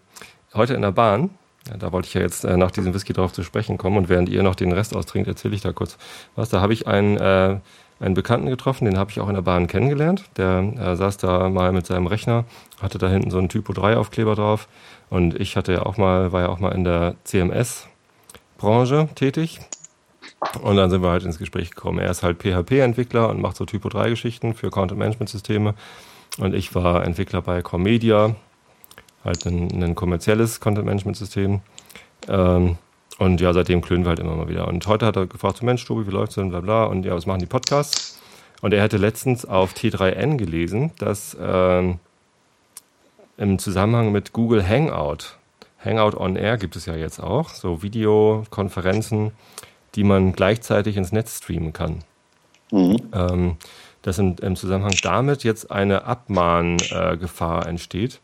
heute in der Bahn, ja, da wollte ich ja jetzt äh, nach diesem Whisky drauf zu sprechen kommen und während ihr noch den Rest austrinkt, erzähle ich da kurz was. Da habe ich einen, äh, einen Bekannten getroffen, den habe ich auch in der Bahn kennengelernt. Der äh, saß da mal mit seinem Rechner, hatte da hinten so einen Typo 3 Aufkleber drauf und ich hatte ja auch mal, war ja auch mal in der CMS-Branche tätig. Und dann sind wir halt ins Gespräch gekommen. Er ist halt PHP-Entwickler und macht so Typo 3-Geschichten für Content-Management-Systeme. Und ich war Entwickler bei Comedia, halt ein, ein kommerzielles Content-Management-System. Ähm, und ja, seitdem klönen wir halt immer mal wieder. Und heute hat er gefragt, so Mensch, Tobi, wie läuft's denn, bla bla. Und ja, was machen die Podcasts? Und er hätte letztens auf T3N gelesen, dass ähm, im Zusammenhang mit Google Hangout, Hangout on Air gibt es ja jetzt auch, so Videokonferenzen, die man gleichzeitig ins Netz streamen kann. Mhm. Ähm, dass im, im Zusammenhang damit jetzt eine Abmahngefahr äh, entsteht,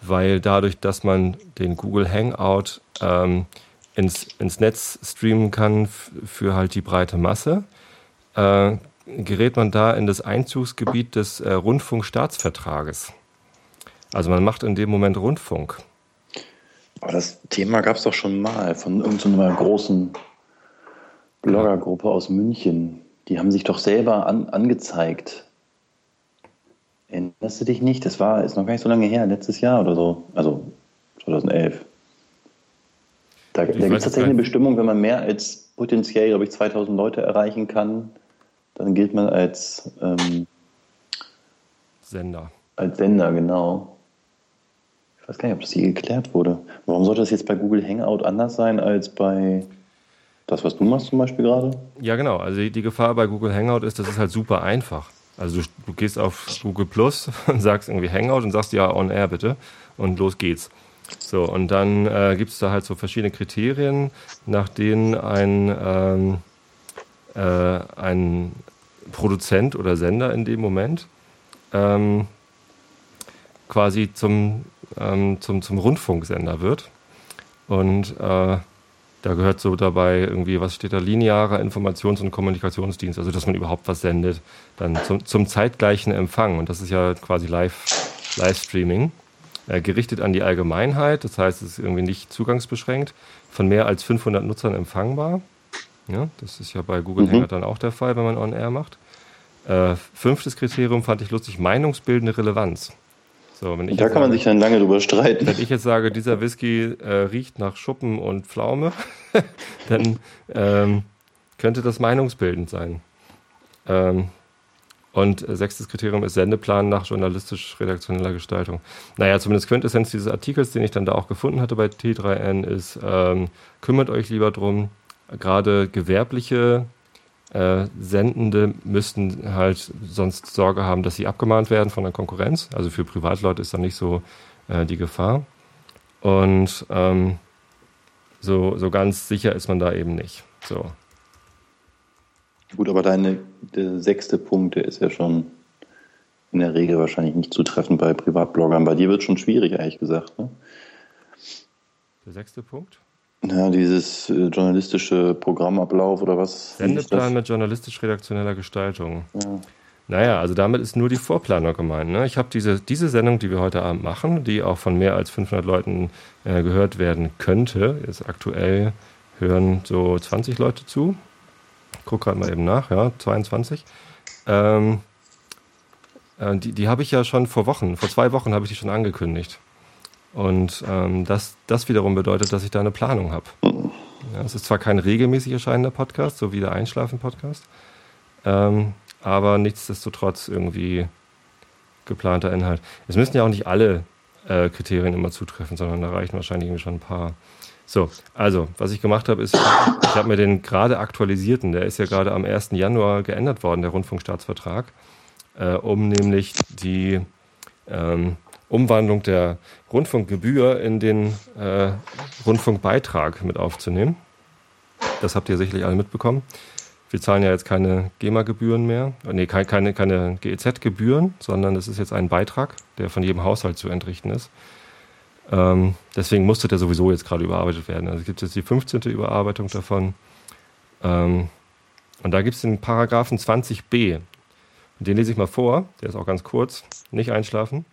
weil dadurch, dass man den Google Hangout ähm, ins, ins Netz streamen kann für halt die breite Masse, äh, gerät man da in das Einzugsgebiet des äh, Rundfunkstaatsvertrages. Also man macht in dem Moment Rundfunk. Aber das Thema gab es doch schon mal von irgendeiner großen Bloggergruppe aus München. Die haben sich doch selber an, angezeigt. Erinnerst du dich nicht? Das war, ist noch gar nicht so lange her, letztes Jahr oder so. Also 2011. Da, da gibt es tatsächlich eine. Bestimmung, wenn man mehr als potenziell, glaube ich, 2000 Leute erreichen kann, dann gilt man als, ähm, Sender. als Sender, genau. Ich weiß gar nicht, ob das hier geklärt wurde. Warum sollte das jetzt bei Google Hangout anders sein als bei das, was du machst zum Beispiel gerade? Ja, genau. Also die, die Gefahr bei Google Hangout ist, das ist halt super einfach. Also du, du gehst auf Google Plus und sagst irgendwie Hangout und sagst ja on air bitte und los geht's. So, und dann äh, gibt es da halt so verschiedene Kriterien, nach denen ein, ähm, äh, ein Produzent oder Sender in dem Moment ähm, quasi zum, ähm, zum, zum Rundfunksender wird. Und äh, da gehört so dabei irgendwie, was steht da, linearer Informations- und Kommunikationsdienst, also dass man überhaupt was sendet, dann zum, zum zeitgleichen Empfang. Und das ist ja quasi Live, Livestreaming, äh, gerichtet an die Allgemeinheit, das heißt, es ist irgendwie nicht zugangsbeschränkt, von mehr als 500 Nutzern empfangbar. Ja, das ist ja bei Google Mhm. Hangout dann auch der Fall, wenn man On-Air macht. Äh, fünftes Kriterium fand ich lustig, meinungsbildende Relevanz. So, wenn ich Da kann man sage- sich dann lange drüber streiten. wenn ich jetzt sage, dieser Whisky äh, riecht nach Schuppen und Pflaume, dann ähm, könnte das meinungsbildend sein. Ähm, und sechstes Kriterium ist Sendeplan nach journalistisch-redaktioneller Gestaltung. Naja, zumindest Quintessenz dieses Artikels, den ich dann da auch gefunden hatte bei T3N, ist, ähm, kümmert euch lieber drum, gerade gewerbliche äh, Sendende müssten halt sonst Sorge haben, dass sie abgemahnt werden von der Konkurrenz. Also für Privatleute ist da nicht so äh, die Gefahr. Und ähm, so, so ganz sicher ist man da eben nicht. So. Gut, aber deine sechste Punkt, der ist ja schon in der Regel wahrscheinlich nicht zutreffend bei Privatbloggern. Bei dir wird es schon schwierig, ehrlich gesagt. Ne? Der sechste Punkt? Ja, dieses äh, journalistische Programmablauf oder was? Sendeplan mit journalistisch-redaktioneller Gestaltung. Ja. Naja, also damit ist nur die Vorplanung gemeint. Ne? Ich habe diese, diese Sendung, die wir heute Abend machen, die auch von mehr als 500 Leuten äh, gehört werden könnte, ist aktuell hören so 20 Leute zu. Ich gucke gerade mal eben nach, ja, 22. Ähm, äh, die die habe ich ja schon vor Wochen, vor zwei Wochen habe ich die schon angekündigt. Und ähm, das, das wiederum bedeutet, dass ich da eine Planung habe. Ja, es ist zwar kein regelmäßig erscheinender Podcast, so wie der Einschlafen-Podcast, ähm, aber nichtsdestotrotz irgendwie geplanter Inhalt. Es müssen ja auch nicht alle äh, Kriterien immer zutreffen, sondern da reichen wahrscheinlich schon ein paar. So, also, was ich gemacht habe, ist, ich habe mir den gerade aktualisierten, der ist ja gerade am 1. Januar geändert worden, der Rundfunkstaatsvertrag, äh, um nämlich die ähm, Umwandlung der Rundfunkgebühr in den äh, Rundfunkbeitrag mit aufzunehmen. Das habt ihr sicherlich alle mitbekommen. Wir zahlen ja jetzt keine GEMA-Gebühren mehr, äh, nee, keine, keine, GEZ-Gebühren, sondern es ist jetzt ein Beitrag, der von jedem Haushalt zu entrichten ist. Ähm, deswegen musste der sowieso jetzt gerade überarbeitet werden. Also es gibt jetzt die 15. Überarbeitung davon. Ähm, und da gibt es den Paragraphen 20b. Den lese ich mal vor, der ist auch ganz kurz. Nicht einschlafen.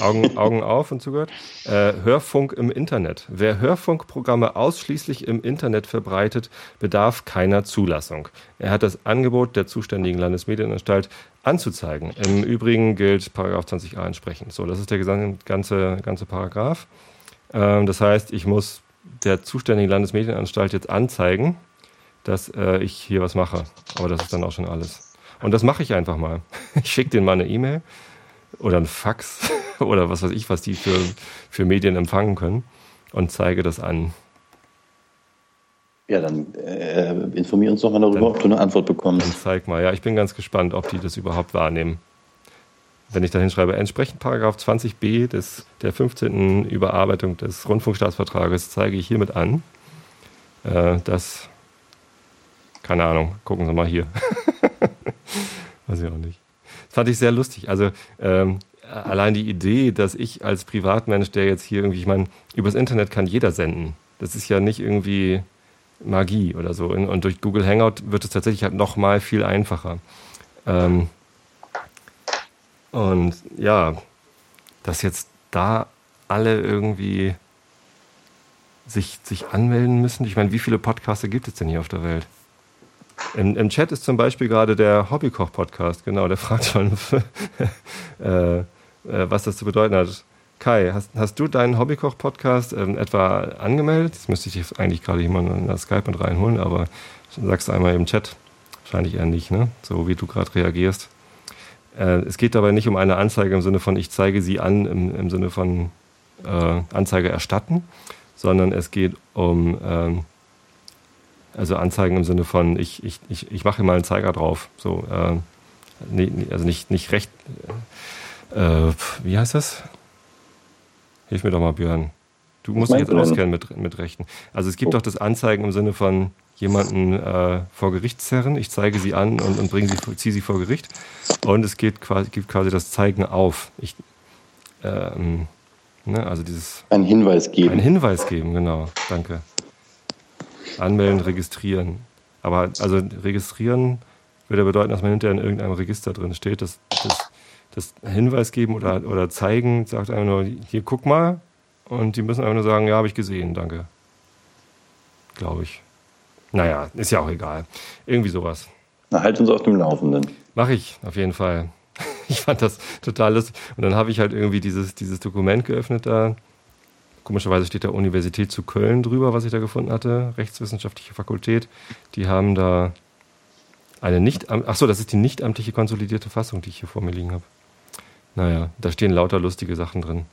Augen, Augen auf und zugehört. Äh, Hörfunk im Internet. Wer Hörfunkprogramme ausschließlich im Internet verbreitet, bedarf keiner Zulassung. Er hat das Angebot der zuständigen Landesmedienanstalt anzuzeigen. Im Übrigen gilt Paragraph 20a entsprechend. So, das ist der ganze, ganze Paragraph. Ähm, das heißt, ich muss der zuständigen Landesmedienanstalt jetzt anzeigen, dass äh, ich hier was mache. Aber das ist dann auch schon alles. Und das mache ich einfach mal. Ich schicke denen mal eine E-Mail oder ein Fax oder was weiß ich, was die für, für Medien empfangen können und zeige das an. Ja, dann äh, informier uns doch mal darüber, dann, ob du eine Antwort bekommst. Dann zeig mal. Ja, ich bin ganz gespannt, ob die das überhaupt wahrnehmen. Wenn ich da hinschreibe, entsprechend Paragraph 20b des, der 15. Überarbeitung des Rundfunkstaatsvertrages zeige ich hiermit an, äh, dass, keine Ahnung, gucken Sie mal hier. Weiß ich auch nicht fand ich sehr lustig. Also ähm, allein die Idee, dass ich als Privatmensch, der jetzt hier irgendwie, ich meine, übers Internet kann jeder senden. Das ist ja nicht irgendwie Magie oder so. Und durch Google Hangout wird es tatsächlich halt noch mal viel einfacher. Ähm, und ja, dass jetzt da alle irgendwie sich, sich anmelden müssen. Ich meine, wie viele Podcaster gibt es denn hier auf der Welt? Im, Im, Chat ist zum Beispiel gerade der Hobbykoch-Podcast, genau, der fragt schon, äh, äh, was das zu bedeuten hat. Kai, hast, hast du deinen Hobbykoch-Podcast ähm, etwa angemeldet? Das müsste ich jetzt eigentlich gerade jemanden in der Skype mit reinholen, aber sagst du einmal im Chat. Wahrscheinlich eher nicht, ne? So wie du gerade reagierst. Äh, es geht dabei nicht um eine Anzeige im Sinne von, ich zeige sie an, im, im Sinne von äh, Anzeige erstatten, sondern es geht um ähm, also Anzeigen im Sinne von, ich, ich, ich, ich mache mal einen Zeiger drauf. So, äh, nee, also nicht, nicht recht. Äh, wie heißt das? Hilf mir doch mal, Björn. Du musst dich jetzt auskennen mit, mit Rechten. Also es gibt oh. doch das Anzeigen im Sinne von jemanden äh, vor Gericht zerren. Ich zeige sie an und, und bringe sie, ziehe sie vor Gericht. Und es geht quasi, gibt quasi das Zeigen auf. Ich, ähm, ne, also dieses. Ein Hinweis geben. Ein Hinweis geben, genau. Danke. Anmelden, registrieren. Aber also registrieren würde bedeuten, dass man hinterher in irgendeinem Register drin steht. Das, das, das Hinweis geben oder, oder zeigen, sagt einfach nur, hier guck mal. Und die müssen einfach nur sagen, ja, habe ich gesehen, danke. Glaube ich. Naja, ist ja auch egal. Irgendwie sowas. Na, halt uns auf dem Laufenden. Mache ich, auf jeden Fall. Ich fand das total lustig. Und dann habe ich halt irgendwie dieses, dieses Dokument geöffnet da Komischerweise steht da Universität zu Köln drüber, was ich da gefunden hatte, Rechtswissenschaftliche Fakultät. Die haben da eine nicht, achso, das ist die nicht amtliche konsolidierte Fassung, die ich hier vor mir liegen habe. Naja, da stehen lauter lustige Sachen drin.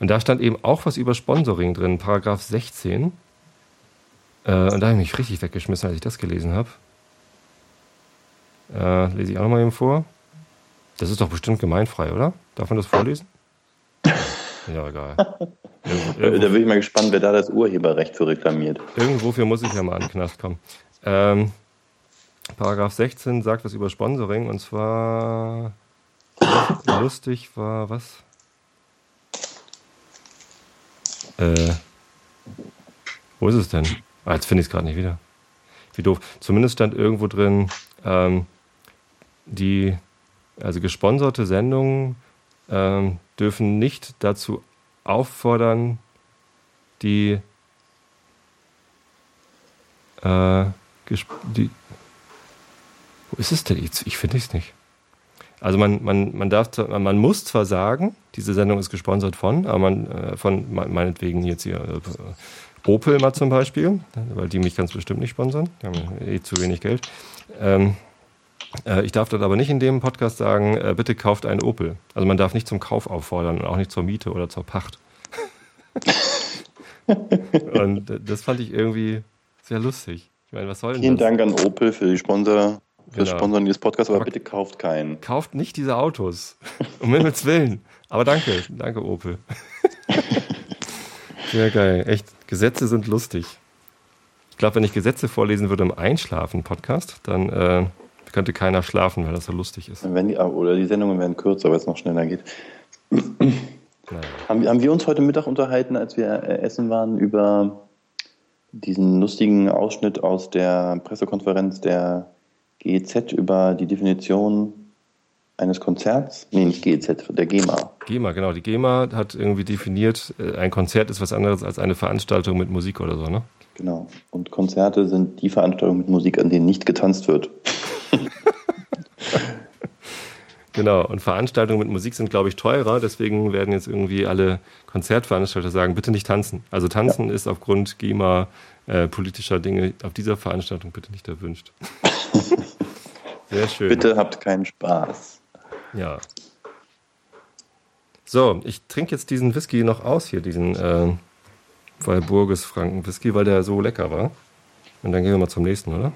Und da stand eben auch was über Sponsoring drin, Paragraph 16. Äh, und da habe ich mich richtig weggeschmissen, als ich das gelesen habe. Äh, lese ich auch nochmal eben vor. Das ist doch bestimmt gemeinfrei, oder? Darf man das vorlesen? Ja, egal. Irgendwo, da bin ich mal gespannt, wer da das Urheberrecht für reklamiert. Irgendwofür muss ich ja mal an den Knast kommen. Ähm, Paragraph 16 sagt was über Sponsoring und zwar lustig war was? Äh, wo ist es denn? Ah, jetzt finde ich es gerade nicht wieder. Wie doof. Zumindest stand irgendwo drin, ähm, die, also gesponserte Sendungen ähm, dürfen nicht dazu auffordern, die, äh, die wo ist es denn jetzt? Ich finde es nicht. Also man, man, man darf, man muss zwar sagen, diese Sendung ist gesponsert von, aber man, äh, von meinetwegen jetzt hier äh, Opel mal zum Beispiel, weil die mich ganz bestimmt nicht sponsern, die haben eh zu wenig Geld. Ähm, äh, ich darf dort aber nicht in dem Podcast sagen, äh, bitte kauft einen Opel. Also man darf nicht zum Kauf auffordern und auch nicht zur Miete oder zur Pacht. und das fand ich irgendwie sehr lustig. Ich meine, was soll denn Vielen das? Dank an Opel für die Sponsor, genau. das Sponsoren dieses Podcasts, aber, aber, bitte kauft keinen. Kauft nicht diese Autos. Um Himmels Willen. Aber danke, danke Opel. Sehr geil. Echt, Gesetze sind lustig. Ich glaube, wenn ich Gesetze vorlesen würde im Einschlafen-Podcast, dann äh, könnte keiner schlafen, weil das so lustig ist. Wenn die, oder die Sendungen werden kürzer, weil es noch schneller geht. Naja. Haben, haben, wir uns heute Mittag unterhalten, als wir äh, essen waren, über diesen lustigen Ausschnitt aus der Pressekonferenz der GEZ über die Definition eines Konzerts? Nee, nicht GEZ, der GEMA. GEMA, genau. Die GEMA hat irgendwie definiert, äh, ein Konzert ist was anderes als eine Veranstaltung mit Musik oder so, ne? Genau. Und Konzerte sind die Veranstaltungen mit Musik, an denen nicht getanzt wird. Genau. Und Veranstaltungen mit Musik sind, glaube ich, teurer. Deswegen werden jetzt irgendwie alle Konzertveranstalter sagen, bitte nicht tanzen. Also tanzen ja. ist aufgrund GEMA äh, politischer Dinge auf dieser Veranstaltung bitte nicht erwünscht. Sehr schön. Bitte habt keinen Spaß. Ja. So, ich trinke jetzt diesen Whisky noch aus hier, diesen äh, Walburges Franken Whisky, weil der so lecker war. Und dann gehen wir mal zum nächsten, oder?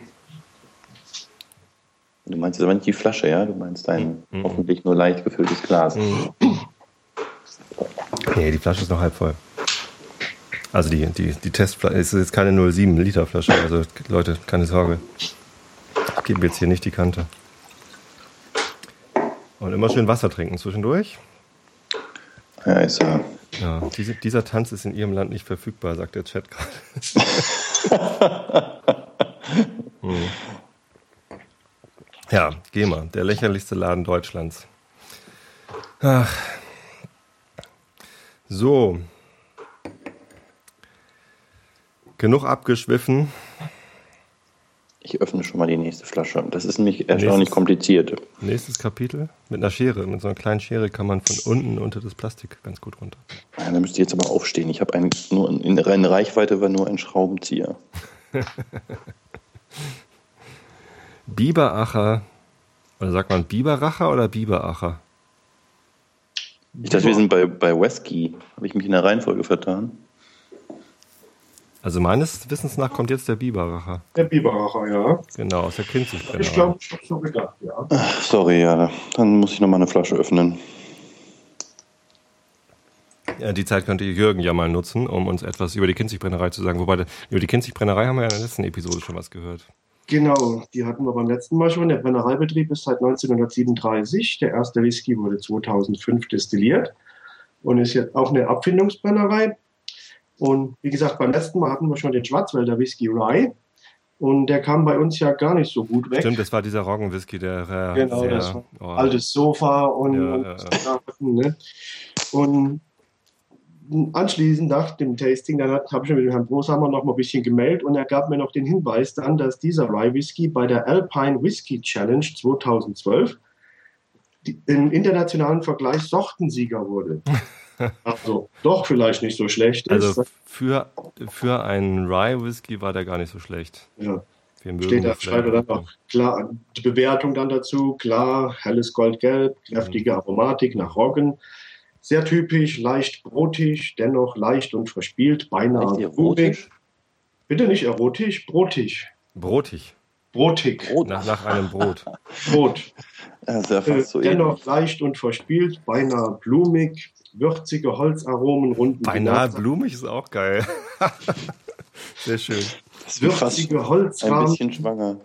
Du meinst aber nicht die Flasche, ja? Du meinst dein mhm. hoffentlich nur leicht gefülltes Glas. Mhm. Nee, die Flasche ist noch halb voll. Also die, die, die Testflasche ist jetzt keine 0,7 Liter Flasche. Also Leute, keine Sorge. Ich gebe jetzt hier nicht die Kante. Und immer schön Wasser trinken zwischendurch. Ja, ist ja. ja diese, dieser Tanz ist in Ihrem Land nicht verfügbar, sagt der Chat gerade. hm. Ja, GEMA, der lächerlichste Laden Deutschlands. Ach. So. Genug abgeschwiffen. Ich öffne schon mal die nächste Flasche. Das ist nämlich erstaunlich nächstes, kompliziert. Nächstes Kapitel. Mit einer Schere. Mit so einer kleinen Schere kann man von unten unter das Plastik ganz gut runter. Ja, da müsst ihr jetzt aber aufstehen. Ich habe nur in, in Reichweite war nur ein Schraubenzieher. Biberacher. Oder sagt man Biberacher oder Biberacher? Ich dachte, wir sind bei, bei Wesky. Habe ich mich in der Reihenfolge vertan? Also meines Wissens nach kommt jetzt der Biberacher. Der Biberacher, ja. Genau, aus der Kinzigbrennnerei. Ich glaube, ich habe so gedacht, ja. Ach, sorry, ja. Dann muss ich nochmal eine Flasche öffnen. Ja, die Zeit könnte Jürgen ja mal nutzen, um uns etwas über die Kinzigbrennerei zu sagen. Wobei, über die Kinzigbrennerei haben wir ja in der letzten Episode schon was gehört. Genau, die hatten wir beim letzten Mal schon. Der Brennereibetrieb ist seit 1937. Der erste Whisky wurde 2005 destilliert und ist jetzt auch eine Abfindungsbrennerei. Und wie gesagt, beim letzten Mal hatten wir schon den Schwarzwälder Whisky Rye. Und der kam bei uns ja gar nicht so gut weg. Stimmt, das war dieser Roggenwhisky, der äh, genau, sehr, das oh. altes Sofa und, ja, und, ja, ja. Ne? und anschließend nach dem Tasting, dann habe ich mit Herrn Brosammer noch mal ein bisschen gemeldet und er gab mir noch den Hinweis dann, dass dieser Rye Whisky bei der Alpine Whisky Challenge 2012 im internationalen Vergleich Sortensieger wurde. Also doch vielleicht nicht so schlecht Also für, für einen Rye Whisky war der gar nicht so schlecht. Ja. Steht da, schreibt er dann noch klar, die Bewertung dann dazu, klar, helles Goldgelb, kräftige mhm. Aromatik nach Roggen, sehr typisch, leicht brotig, dennoch leicht und verspielt, beinahe erotisch. Bitte nicht erotisch, brotig. Brotig. Brotig. Brot. Nach, nach einem Brot. Brot. Ja, äh, so dennoch ähnlich. leicht und verspielt, beinahe blumig, würzige Holzaromen runden. Beinahe blumig ist auch geil. Sehr schön. Das würzige Holzrahmen. Ein bisschen schwanger.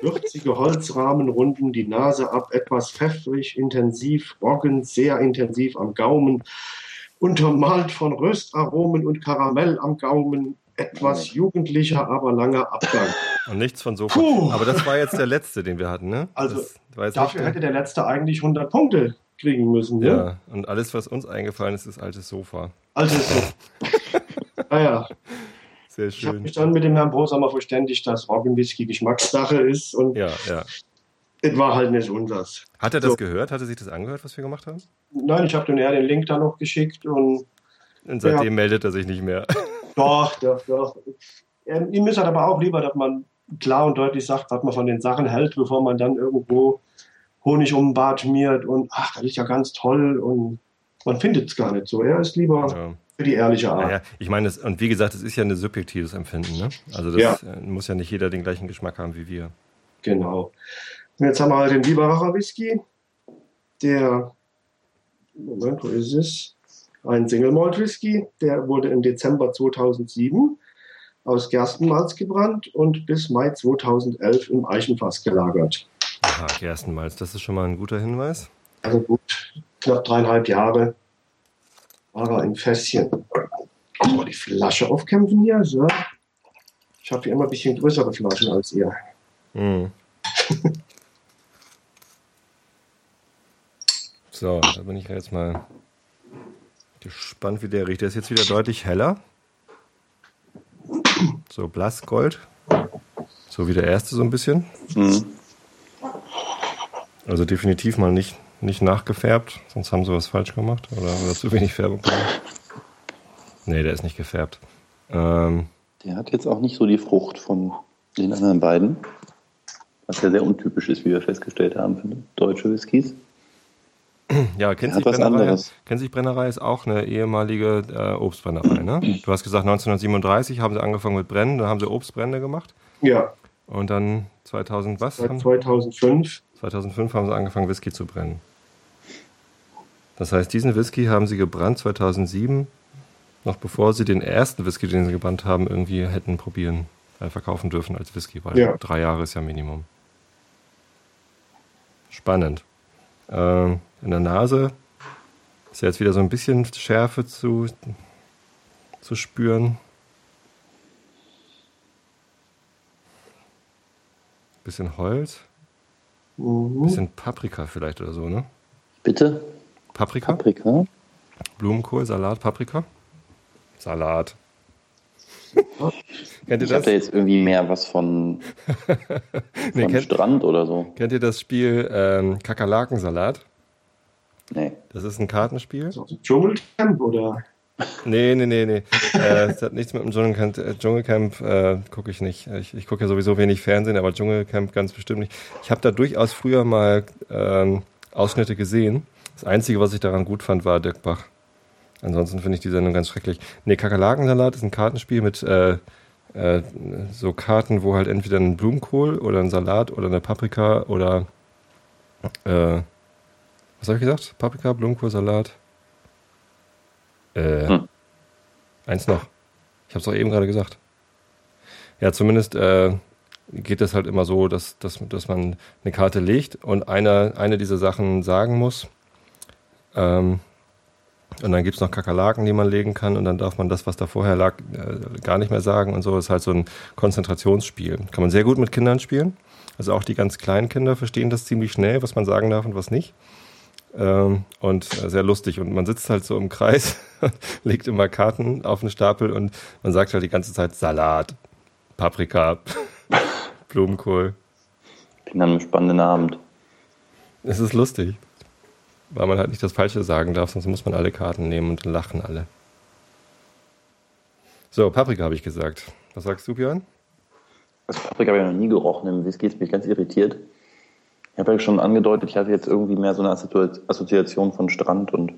Würzige Holzrahmen runden die Nase ab, etwas pfeffrig, intensiv, roggen, sehr intensiv am Gaumen, untermalt von Röstaromen und Karamell am Gaumen, etwas jugendlicher, aber langer Abgang. Und nichts von so. Puh. Aber das war jetzt der letzte, den wir hatten, ne? Also dafür hätte der letzte eigentlich 100 Punkte kriegen müssen. Ne? Ja, und alles, was uns eingefallen ist, ist altes Sofa. Altes Sofa. naja. Sehr schön. Ich habe mich dann mit dem Herrn Brosamer verständigt, dass Roggenwhisky Geschmackssache ist und ja, ja. es war halt nicht unseres. Hat er das so. gehört? Hat er sich das angehört, was wir gemacht haben? Nein, ich habe dann eher den Link da noch geschickt und. Und seitdem ja. meldet er sich nicht mehr. Doch, doch, doch. Ähm, ihm ist halt aber auch lieber, dass man klar und deutlich sagt, was man von den Sachen hält, bevor man dann irgendwo Honig um den Bart schmiert und ach, das ist ja ganz toll und man findet es gar nicht so. Er ist lieber ja. Für die ehrliche Art. Naja, ich meine, das, und wie gesagt, es ist ja ein subjektives Empfinden. Ne? Also das ja. Äh, muss ja nicht jeder den gleichen Geschmack haben wie wir. Genau. Und jetzt haben wir halt den Liberacher Whisky, der, Moment, wo ist es? Ein Single Malt Whisky, der wurde im Dezember 2007 aus Gerstenmalz gebrannt und bis Mai 2011 im Eichenfass gelagert. Aha, Gerstenmalz, das ist schon mal ein guter Hinweis. Also gut, knapp dreieinhalb Jahre war er im Fässchen. Oh, die Flasche aufkämpfen hier. So. Ich habe hier immer ein bisschen größere Flaschen als ihr. Mm. so, da bin ich jetzt mal gespannt, wie der riecht. Der ist jetzt wieder deutlich heller. So blassgold. So wie der erste so ein bisschen. Mhm. Also definitiv mal nicht, nicht nachgefärbt, sonst haben sie was falsch gemacht oder, oder zu wenig Färbung gemacht. Nee, der ist nicht gefärbt. Ähm, der hat jetzt auch nicht so die Frucht von den anderen beiden, was ja sehr untypisch ist, wie wir festgestellt haben für deutsche Whiskys. Ja, kennt sich, Brennerei, kennt sich Brennerei ist auch eine ehemalige äh, Obstbrennerei, ne? Du hast gesagt, 1937 haben sie angefangen mit Brennen, dann haben sie Obstbrände gemacht. Ja. Und dann 2000 was? Seit 2005. 2005 haben sie angefangen, Whisky zu brennen. Das heißt, diesen Whisky haben sie gebrannt 2007, noch bevor sie den ersten Whisky, den sie gebrannt haben, irgendwie hätten probieren, äh, verkaufen dürfen als Whisky, weil ja. drei Jahre ist ja Minimum. Spannend. Ähm, in der Nase ist jetzt wieder so ein bisschen Schärfe zu, zu spüren. Bisschen Holz. Mhm. Bisschen Paprika vielleicht oder so, ne? Bitte? Paprika? Paprika. Blumenkohl, Salat, Paprika? Salat. kennt ihr ich habe da jetzt irgendwie mehr was von, von nee, kennt, Strand oder so. Kennt ihr das Spiel ähm, Kakerlakensalat? Nee. Das ist ein Kartenspiel. So, Dschungelcamp oder? Nee, nee, nee, nee. äh, das hat nichts mit dem Dschungelcamp. Äh, Dschungelcamp äh, gucke ich nicht. Ich, ich gucke ja sowieso wenig Fernsehen, aber Dschungelcamp ganz bestimmt nicht. Ich habe da durchaus früher mal ähm, Ausschnitte gesehen. Das Einzige, was ich daran gut fand, war Dirk Bach. Ansonsten finde ich die Sendung ganz schrecklich. Nee, Kakerlakensalat ist ein Kartenspiel mit äh, äh, so Karten, wo halt entweder ein Blumenkohl oder ein Salat oder eine Paprika oder äh, was habe ich gesagt? Paprika, Blumenkohl, Salat. Äh, hm. Eins noch. Ich habe es doch eben gerade gesagt. Ja, zumindest äh, geht es halt immer so, dass, dass, dass man eine Karte legt und einer eine dieser Sachen sagen muss. Ähm, und dann gibt es noch Kakerlaken, die man legen kann und dann darf man das, was da vorher lag, äh, gar nicht mehr sagen und so. Das ist halt so ein Konzentrationsspiel. Kann man sehr gut mit Kindern spielen. Also auch die ganz kleinen Kinder verstehen das ziemlich schnell, was man sagen darf und was nicht. Ähm, und sehr lustig. Und man sitzt halt so im Kreis, legt immer Karten auf den Stapel und man sagt halt die ganze Zeit Salat, Paprika, Blumenkohl. Klingt nach einem spannenden Abend. Es ist lustig. weil man halt nicht das Falsche sagen darf, sonst muss man alle Karten nehmen und dann lachen alle. So, Paprika habe ich gesagt. Was sagst du, Björn? Das Paprika habe ich noch nie gerochen. Im Whisky ist mich ganz irritiert. Ich habe ja schon angedeutet, ich hatte jetzt irgendwie mehr so eine Assoziation von Strand und.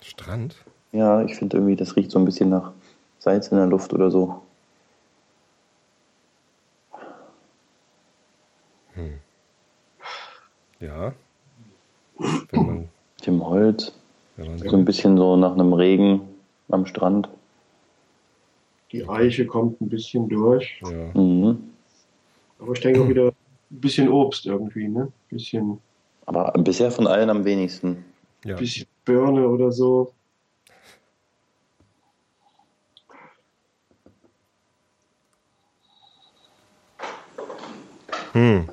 Strand? Ja, ich finde irgendwie, das riecht so ein bisschen nach Salz in der Luft oder so. Hm. Ja. Wenn man, Dem Holz. So ein bisschen so nach einem Regen am Strand. Die Eiche kommt ein bisschen durch. ja. Mhm. Aber ich denke auch wieder ein bisschen Obst irgendwie, ne? Ein bisschen, Aber bisher von allen am wenigsten. Ja. bisschen Birne oder so. Hm.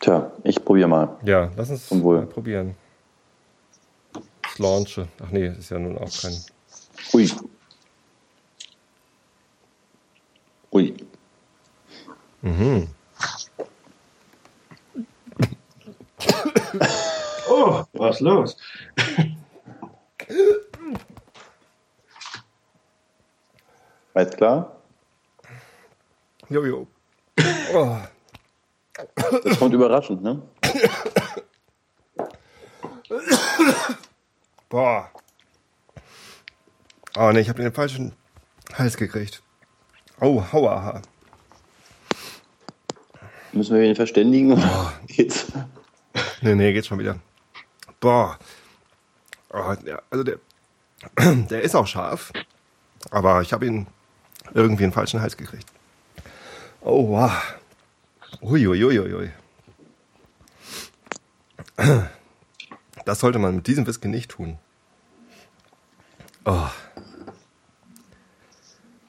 Tja, ich probiere mal. ja, lass uns mal probieren. Das Launche. Ach nee, ist ja nun auch kein. Ui. Mhm. Oh, was ist los? Jetzt klar? Jojo. Oh. Das kommt überraschend, ne? Boah. Oh ne, ich habe den falschen Hals gekriegt. Oh, hauaha. Müssen wir ihn verständigen? Jetzt. Nee, nee, geht schon wieder. Boah. Oh, ja, also der, der ist auch scharf, aber ich habe ihn irgendwie einen falschen Hals gekriegt. Oh, wow. Uiuiuiui. Das sollte man mit diesem Whisky nicht tun. Oh.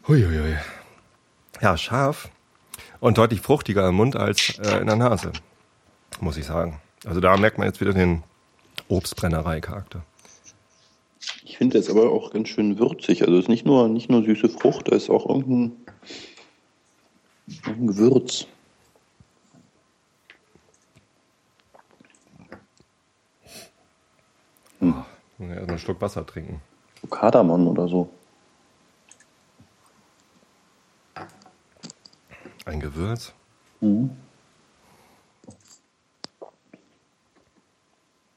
Uiuiui. Ja, scharf und deutlich fruchtiger im Mund als äh, in der Nase, muss ich sagen. Also da merkt man jetzt wieder den Obstbrennerei-Charakter. Ich finde es aber auch ganz schön würzig. Also es ist nicht nur, nicht nur süße Frucht, da ist auch irgendein, irgendein Gewürz. Ja, Erstmal einen Schluck Wasser trinken. Kardamom oder so. Ein Gewürz.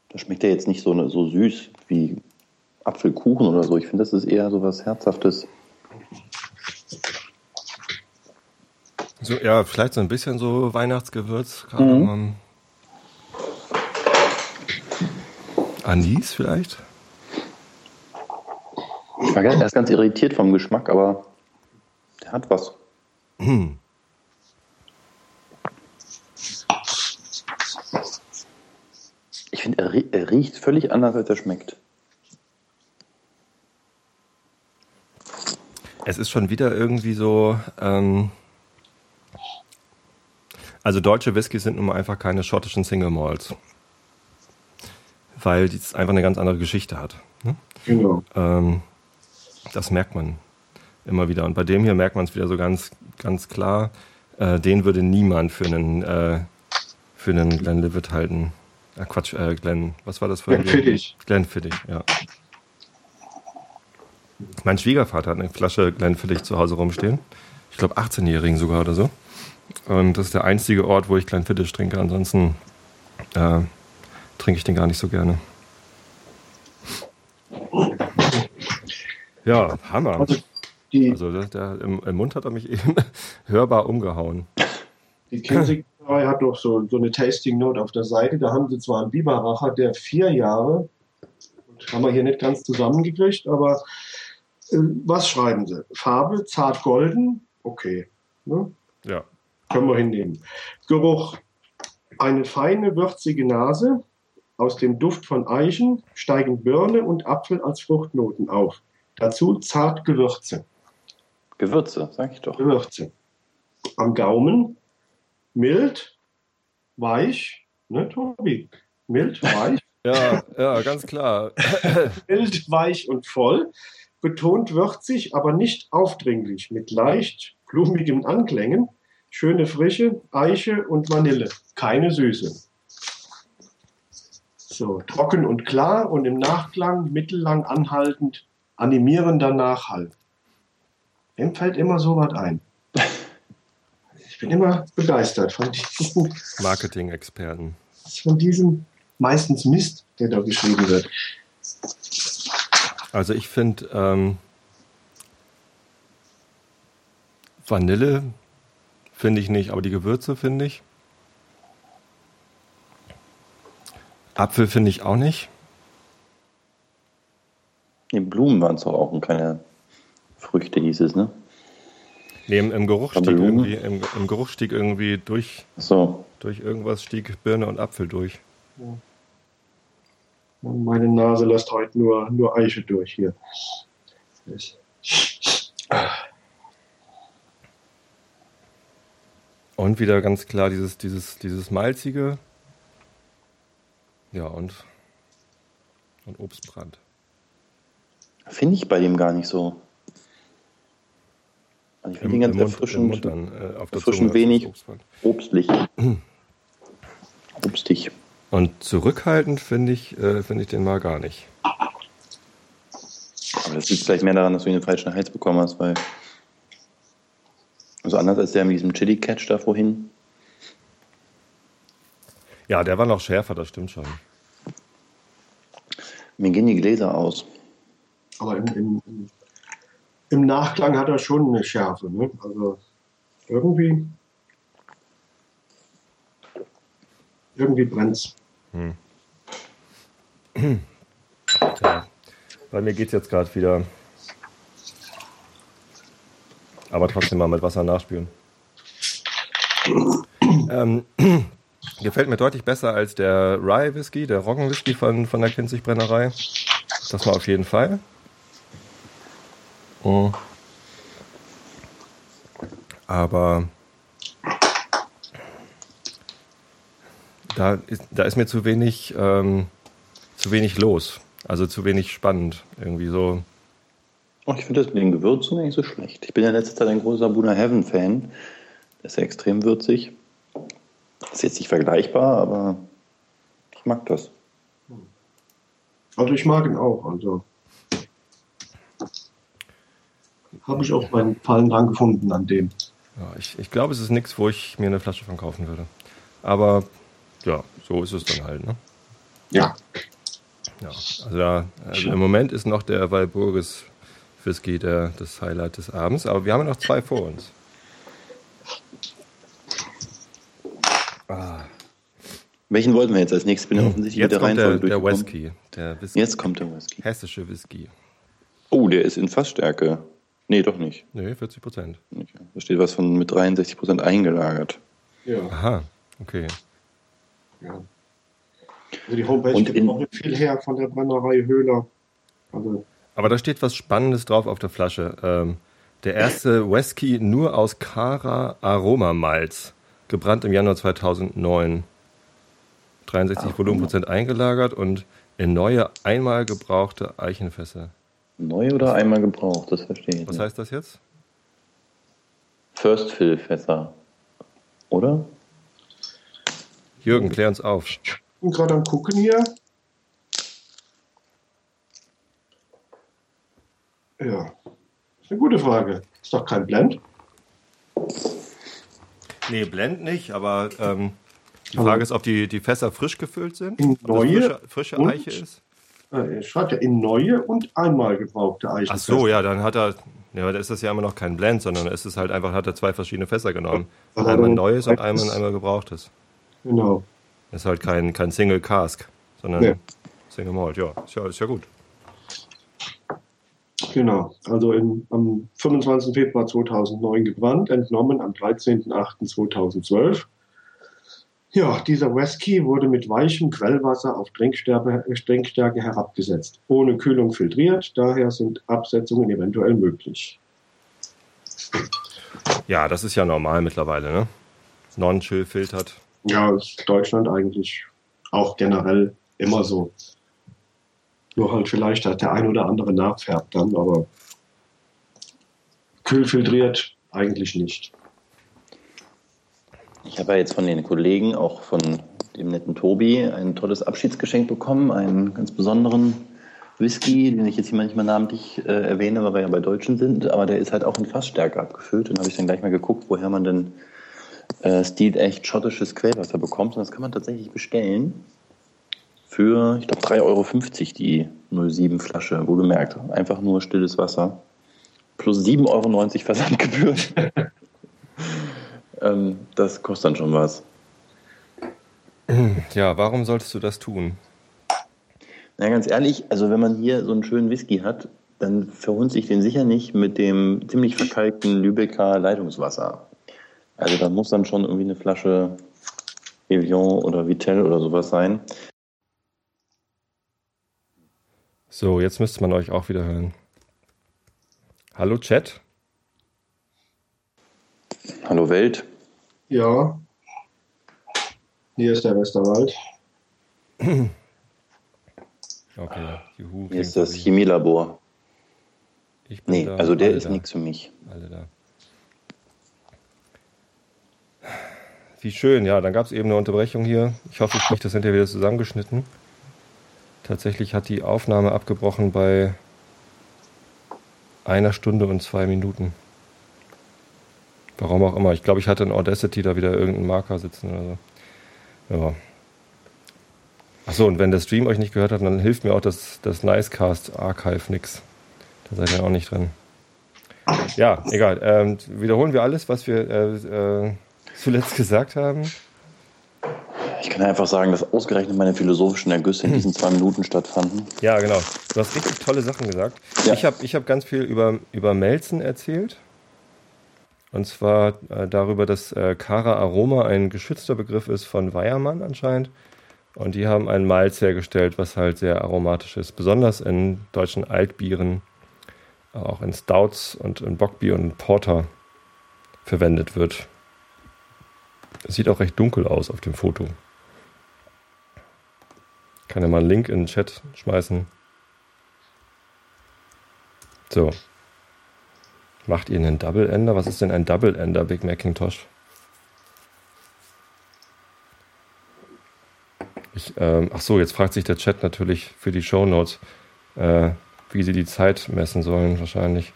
Das schmeckt ja jetzt nicht so, ne, so süß wie Apfelkuchen oder so. Ich finde, das ist eher so was Herzhaftes. So, ja, vielleicht so ein bisschen so Weihnachtsgewürz. Kardamom. Anis vielleicht? Ich war erst ganz irritiert vom Geschmack, aber der hat was. Hm. Ich finde, er, er riecht völlig anders, als er schmeckt. Es ist schon wieder irgendwie so. Ähm, also deutsche Whiskys sind nun mal einfach keine schottischen Single Malts. Weil es einfach eine ganz andere Geschichte hat. Ne? Genau. Ähm, das merkt man immer wieder. Und bei dem hier merkt man es wieder so ganz, ganz klar. Äh, den würde niemand für einen, äh, für einen Glenlivet halten. Ah, Quatsch, äh, Glenn, was war das für ein Glenfiddich. Glenfiddich, ja. Mein Schwiegervater hat eine Flasche Glenfiddich zu Hause rumstehen. Ich glaube 18-Jährigen sogar oder so. Und das ist der einzige Ort, wo ich Glenfiddich trinke. Ansonsten äh, trinke ich den gar nicht so gerne. Ja, Hammer. Also Also der, der, im, im Mund hat er mich eben hörbar umgehauen. die Kinzig-Brauerei hat doch so, so eine Tasting Note auf der Seite. Da haben sie zwar einen Biberacher, der vier Jahre, haben wir hier nicht ganz zusammengekriegt, aber äh, was schreiben sie? Farbe, zart golden, okay. Ne? Ja. Können wir hinnehmen. Geruch. Eine feine, würzige Nase. Aus dem Duft von Eichen steigen Birne und Apfel als Fruchtnoten auf. Dazu zart Gewürze. Gewürze, sag ich doch. Gewürze. Am Gaumen mild, weich, ne, Tobi? Mild, weich, Ja, ja, ganz klar. mild, weich und voll. Betont würzig, aber nicht aufdringlich, mit leicht blumigen Anklängen. Schöne Frische, Eiche und Vanille. Keine Süße. So, trocken und klar und im Nachklang mittellang anhaltend, animierender Nachhall. Dem fällt immer so was ein. Ich bin immer begeistert von diesen, Marketing-Experten. von diesem meistens Mist, der da geschrieben wird. Also ich finde ähm, Vanille finde ich nicht, aber die Gewürze finde ich. Apfel finde ich auch nicht. Die Blumen waren es doch auch und keine Früchte, hieß es, ne? Nee, im, im Geruch stieg Blumen? irgendwie, im, im Geruch stieg irgendwie durch, So, durch irgendwas stieg Birne und Apfel durch. Meine Nase lässt heute nur, nur Eiche durch hier. Ich- Und wieder ganz klar dieses, dieses, dieses malzige. Ja, und, und Obstbrand. finde ich bei dem gar nicht so. Also ich finde den ganz Mund, erfrischend, Mund dann, äh, erfrischend Zunge wenig. Obstbrand. obstlich. Obstig. Und zurückhaltend finde ich, äh, finde ich den mal gar nicht. Aber das liegt vielleicht mehr daran, dass du ihn den falschen Hals bekommen hast, weil. Also anders als der mit diesem Chili-Catch da vorhin. Ja, der war noch schärfer, das stimmt schon. Mir gehen die Gläser aus. Aber im, im, im, Nachklang hat er schon eine Schärfe. Ne? Also irgendwie. Irgendwie brennt's. Tja, bei mir geht es jetzt gerade wieder. Aber trotzdem mal mit Wasser nachspülen. ähm, gefällt mir deutlich besser als der Rye Whisky, der Roggen Whisky von, von der Kinzig Brennerei. Das war auf jeden Fall. Oh. Aber da ist, da ist mir zu wenig, ähm, zu wenig los. Also zu wenig spannend. Irgendwie so. Oh, ich finde das mit den Gewürzen nicht so schlecht. Ich bin ja letzte Zeit ein großer Buna Heaven Fan. Der ist ja extrem würzig. Ist jetzt nicht vergleichbar, aber ich mag das. Also ich mag ihn auch. Also habe ich auch meinen Fallen dran gefunden an dem. Ja, ich, ich glaube, es ist nichts, wo ich mir eine Flasche von kaufen würde. Aber ja, so ist es dann halt. Ne? Ja. Ja, also, da, also im Moment ist noch der Walburgis Whisky der, das Highlight des Abends, aber wir haben ja noch zwei vor uns. Ah, Welchen wollten wir jetzt als nächstes? Bin ja offensichtlich jetzt mit der kommt der, Reihenfolge der. Whisky, der Whisky, Jetzt kommt der Whisky. hessische Whisky. Oh, der ist in Fassstärke. Nee, doch nicht. Nö, 40 Prozent. Da steht was von mit 63 Prozent eingelagert. ja. Aha, okay. ja. Also die Homepage Und gibt auch nicht viel her von der Brennerei Höhler. Also Aber da steht was Spannendes drauf auf der Flasche. Ähm, der erste Whisky nur aus Cara Aromamalz, gebrannt im Januar 2009. 63 Volumenprozent eingelagert und in neue, einmal gebrauchte Eichenfässer. Neu oder einmal gebraucht, das verstehe ich. Was nicht. heißt das jetzt? First Fill Fässer. Oder? Jürgen, klär uns auf. ich bin gerade am gucken hier. Ja. Ist eine gute Frage. Ist doch kein Blend. Nee, Blend nicht, aber ähm, die Frage ist, ob die, die Fässer frisch gefüllt sind. In ob das neue frische, frische und- Eiche ist. Äh, Er schreibt ja in neue und einmal gebrauchte Eichen. Ach so, ja, dann hat er. Ja, da ist das ja immer noch kein Blend, sondern es ist halt einfach, hat er zwei verschiedene Fässer genommen. Aber Einmal neues und einmal einmal gebrauchtes. Genau. Ist halt kein, kein Single Cask, sondern Nee. Single Malt. Ja, ist ja, ist ja gut. Genau. Also im, am 25. Februar 2009 gebrannt, entnommen am 13.08.2012. Ja, dieser Whisky wurde mit weichem Quellwasser auf Trinkstärke, herabgesetzt, ohne Kühlung filtriert, daher sind Absetzungen eventuell möglich. Ja, das ist ja normal mittlerweile, ne? Non-chill filtert. Ja, ist Deutschland eigentlich auch generell immer so. Nur halt vielleicht hat der ein oder andere nachfärbt dann, aber kühl filtriert eigentlich nicht. Ich habe ja jetzt von den Kollegen, auch von, dem netten Tobi ein tolles Abschiedsgeschenk bekommen, einen ganz besonderen Whisky, den ich jetzt hier manchmal namentlich äh, erwähne, weil wir ja bei Deutschen sind, aber der ist halt auch in Fassstärke abgefüllt. Und habe ich dann gleich mal geguckt, woher man denn äh, Stil echt schottisches Quellwasser bekommt. Und das kann man tatsächlich bestellen für, ich glaube, 3,50 Euro die 07 Flasche, wohlgemerkt. Einfach nur stilles Wasser. Plus 7,90 Euro Versandgebühren. ähm, das kostet dann schon was. Ja, warum solltest du das tun? Na, ganz ehrlich, also wenn man hier so einen schönen Whisky hat, dann verhunzt sich den sicher nicht mit dem ziemlich verkalkten Lübecker Leitungswasser. Also da muss dann schon irgendwie eine Flasche Evian oder Vitell oder sowas sein. So, jetzt müsste man euch auch wieder hören. Hallo Chat. Hallo Welt. Ja. Hier ist der Westerwald. Okay, juhu. Hier ist das Chemielabor. Ich bin Nee, da, also der alle ist nichts für mich. Alle da. Wie schön, ja, dann gab es eben eine Unterbrechung hier. Ich hoffe, ich kriege das hinterher wieder zusammengeschnitten. Tatsächlich hat die Aufnahme abgebrochen bei einer Stunde und zwei Minuten. Warum auch immer. Ich glaube, ich hatte in Audacity da wieder irgendeinen Marker sitzen oder so. Ja. Achso, und wenn der Stream euch nicht gehört hat, dann hilft mir auch das, das Nicecast Archive nix. Da seid ihr auch nicht drin. Ja, egal. Ähm, wiederholen wir alles, was wir äh, äh, zuletzt gesagt haben. Ich kann einfach sagen, dass ausgerechnet meine philosophischen Ergüsse in diesen zwei Minuten stattfanden. Ja, genau. Du hast richtig tolle Sachen gesagt. Ja. Ich habe ich hab ganz viel über, über Melzen erzählt. Und zwar äh, darüber, dass äh, Cara Aroma ein geschützter Begriff ist von Weiermann anscheinend. Und die haben ein Malz hergestellt, was halt sehr aromatisch ist. Besonders in deutschen Altbieren, auch in Stouts und in Bockbier und Porter verwendet wird. Es sieht auch recht dunkel aus auf dem Foto. Kann ja mal einen Link in den Chat schmeißen. So. Macht ihr einen Double Ender? Was ist denn ein Double Ender, Big Macintosh? Ich, ähm, ach so, jetzt fragt sich der Chat natürlich für die Shownotes, äh, wie sie die Zeit messen sollen, wahrscheinlich.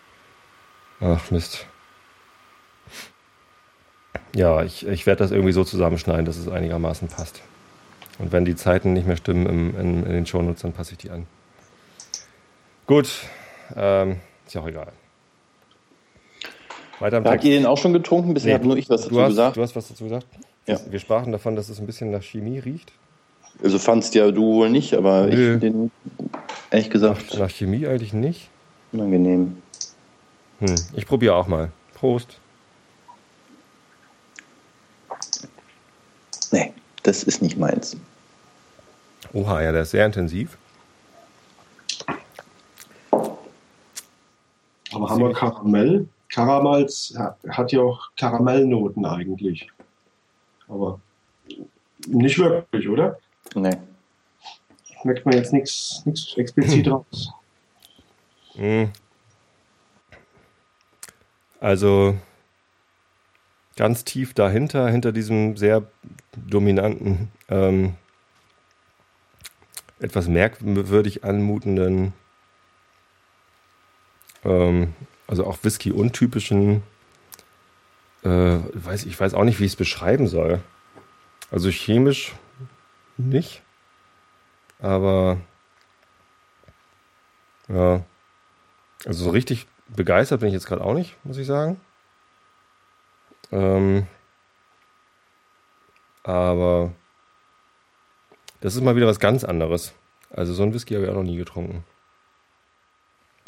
Ach, Mist. Ja, ich, ich werde das irgendwie so zusammenschneiden, dass es einigermaßen passt. Und wenn die Zeiten nicht mehr stimmen im, in, in den Shownotes, dann passe ich die an. Gut, ähm, ist ja auch egal. Weiter Habt Text. ihr den auch schon getrunken? Bisher Nee, habe nur ich was dazu du hast, gesagt. Du hast was dazu gesagt? Ja. Wir sprachen davon, dass es ein bisschen nach Chemie riecht. Also fandst ja du wohl nicht, aber Nö. ich finde den ehrlich gesagt Nach Chemie eigentlich nicht. unangenehm. Hm, ich probiere auch mal. Prost. Nee, das ist nicht meins. Oha, ja, der ist sehr intensiv. Aber haben wir Karamell? Karamals hat ja auch Karamellnoten eigentlich. Aber nicht wirklich, oder? Nee. Schmeckt man jetzt nichts explizit raus. Hm. Also ganz tief dahinter, hinter diesem sehr dominanten, ähm, etwas merkwürdig anmutenden, ähm, also auch Whisky untypischen, äh, weiß, ich weiß auch nicht, wie ich es beschreiben soll. Also chemisch nicht, aber ja, also so richtig begeistert bin ich jetzt gerade auch nicht, muss ich sagen. Ähm, aber das ist mal wieder was ganz anderes. Also so ein Whisky habe ich auch noch nie getrunken.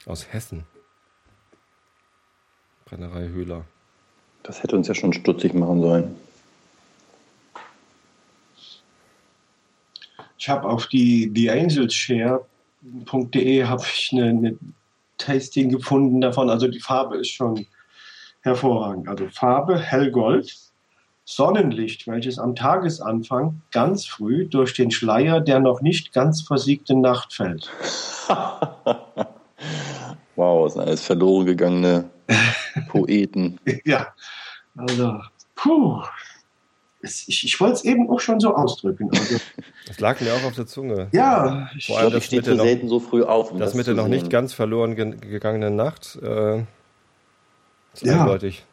Aus Hessen. Brennerei Höhler. Das hätte uns ja schon stutzig machen sollen. Ich habe auf die theangelshare.de habe ich eine, eine Tasting gefunden davon. Also die Farbe ist schon hervorragend. Also Farbe hellgold, Sonnenlicht, welches am Tagesanfang ganz früh durch den Schleier der noch nicht ganz versiegte Nacht fällt. wow, das sind alles verloren gegangene Poeten. ja, also, puh, ich, ich wollte es eben auch schon so ausdrücken. Also, Das lag mir auch auf der Zunge. ja, ich, Vor allem glaube, das ich stehe mit, selten noch, so früh auf. Um das mit zu der noch nicht ganz verloren ge gegangenen Nacht. Äh, ist Ja. eindeutig.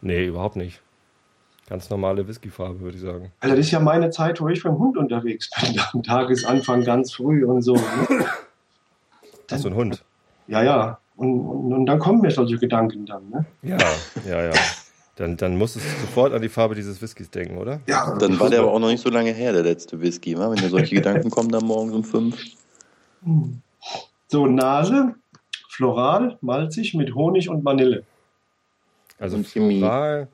Nee, überhaupt nicht. Ganz normale Whiskyfarbe, würde ich sagen. also das ist ja meine Zeit, wo ich beim Hund unterwegs bin. Am Tagesanfang ganz früh und so. Ne? Hast du einen Hund? Ja, ja. Und, und, und dann kommen mir solche Gedanken dann. Ne? Ja, ja, ja. Dann, dann musstest du sofort an die Farbe dieses Whiskys denken, oder? Ja, Dann war der aber auch noch nicht so lange her, der letzte Whisky, wa? wenn dir solche Gedanken kommen dann morgens um fünf. So, Nase, floral, malzig mit Honig und Vanille. Also Und floral.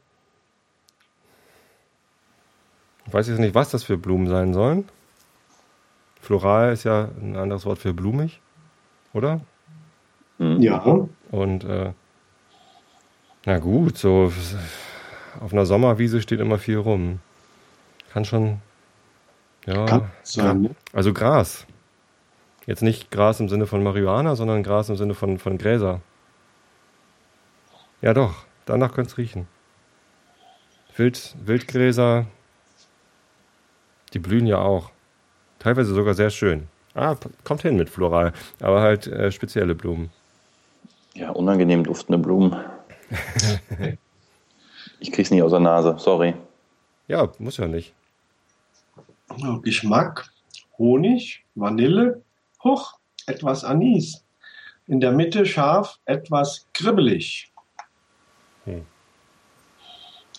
Ich weiß jetzt nicht, was das für Blumen sein sollen. Floral ist ja ein anderes Wort für blumig, oder? Hm. Ja, Und äh, na gut, so auf einer Sommerwiese steht immer viel rum. Kann schon. Ja. kann sein. Ne? Also Gras. Jetzt nicht Gras im Sinne von Marihuana, sondern Gras im Sinne von, von Gräser. Ja doch, danach könnte es riechen. Wild, Wildgräser, die blühen ja auch. Teilweise sogar sehr schön. Ah, kommt hin mit Floral, aber halt äh, spezielle Blumen. Ja, unangenehm duftende Blumen. ich krieg's nicht aus der Nase, sorry. Ja, muss ja nicht. Geschmack, Honig, Vanille, hoch, etwas Anis. In der Mitte scharf, etwas kribbelig. Hm.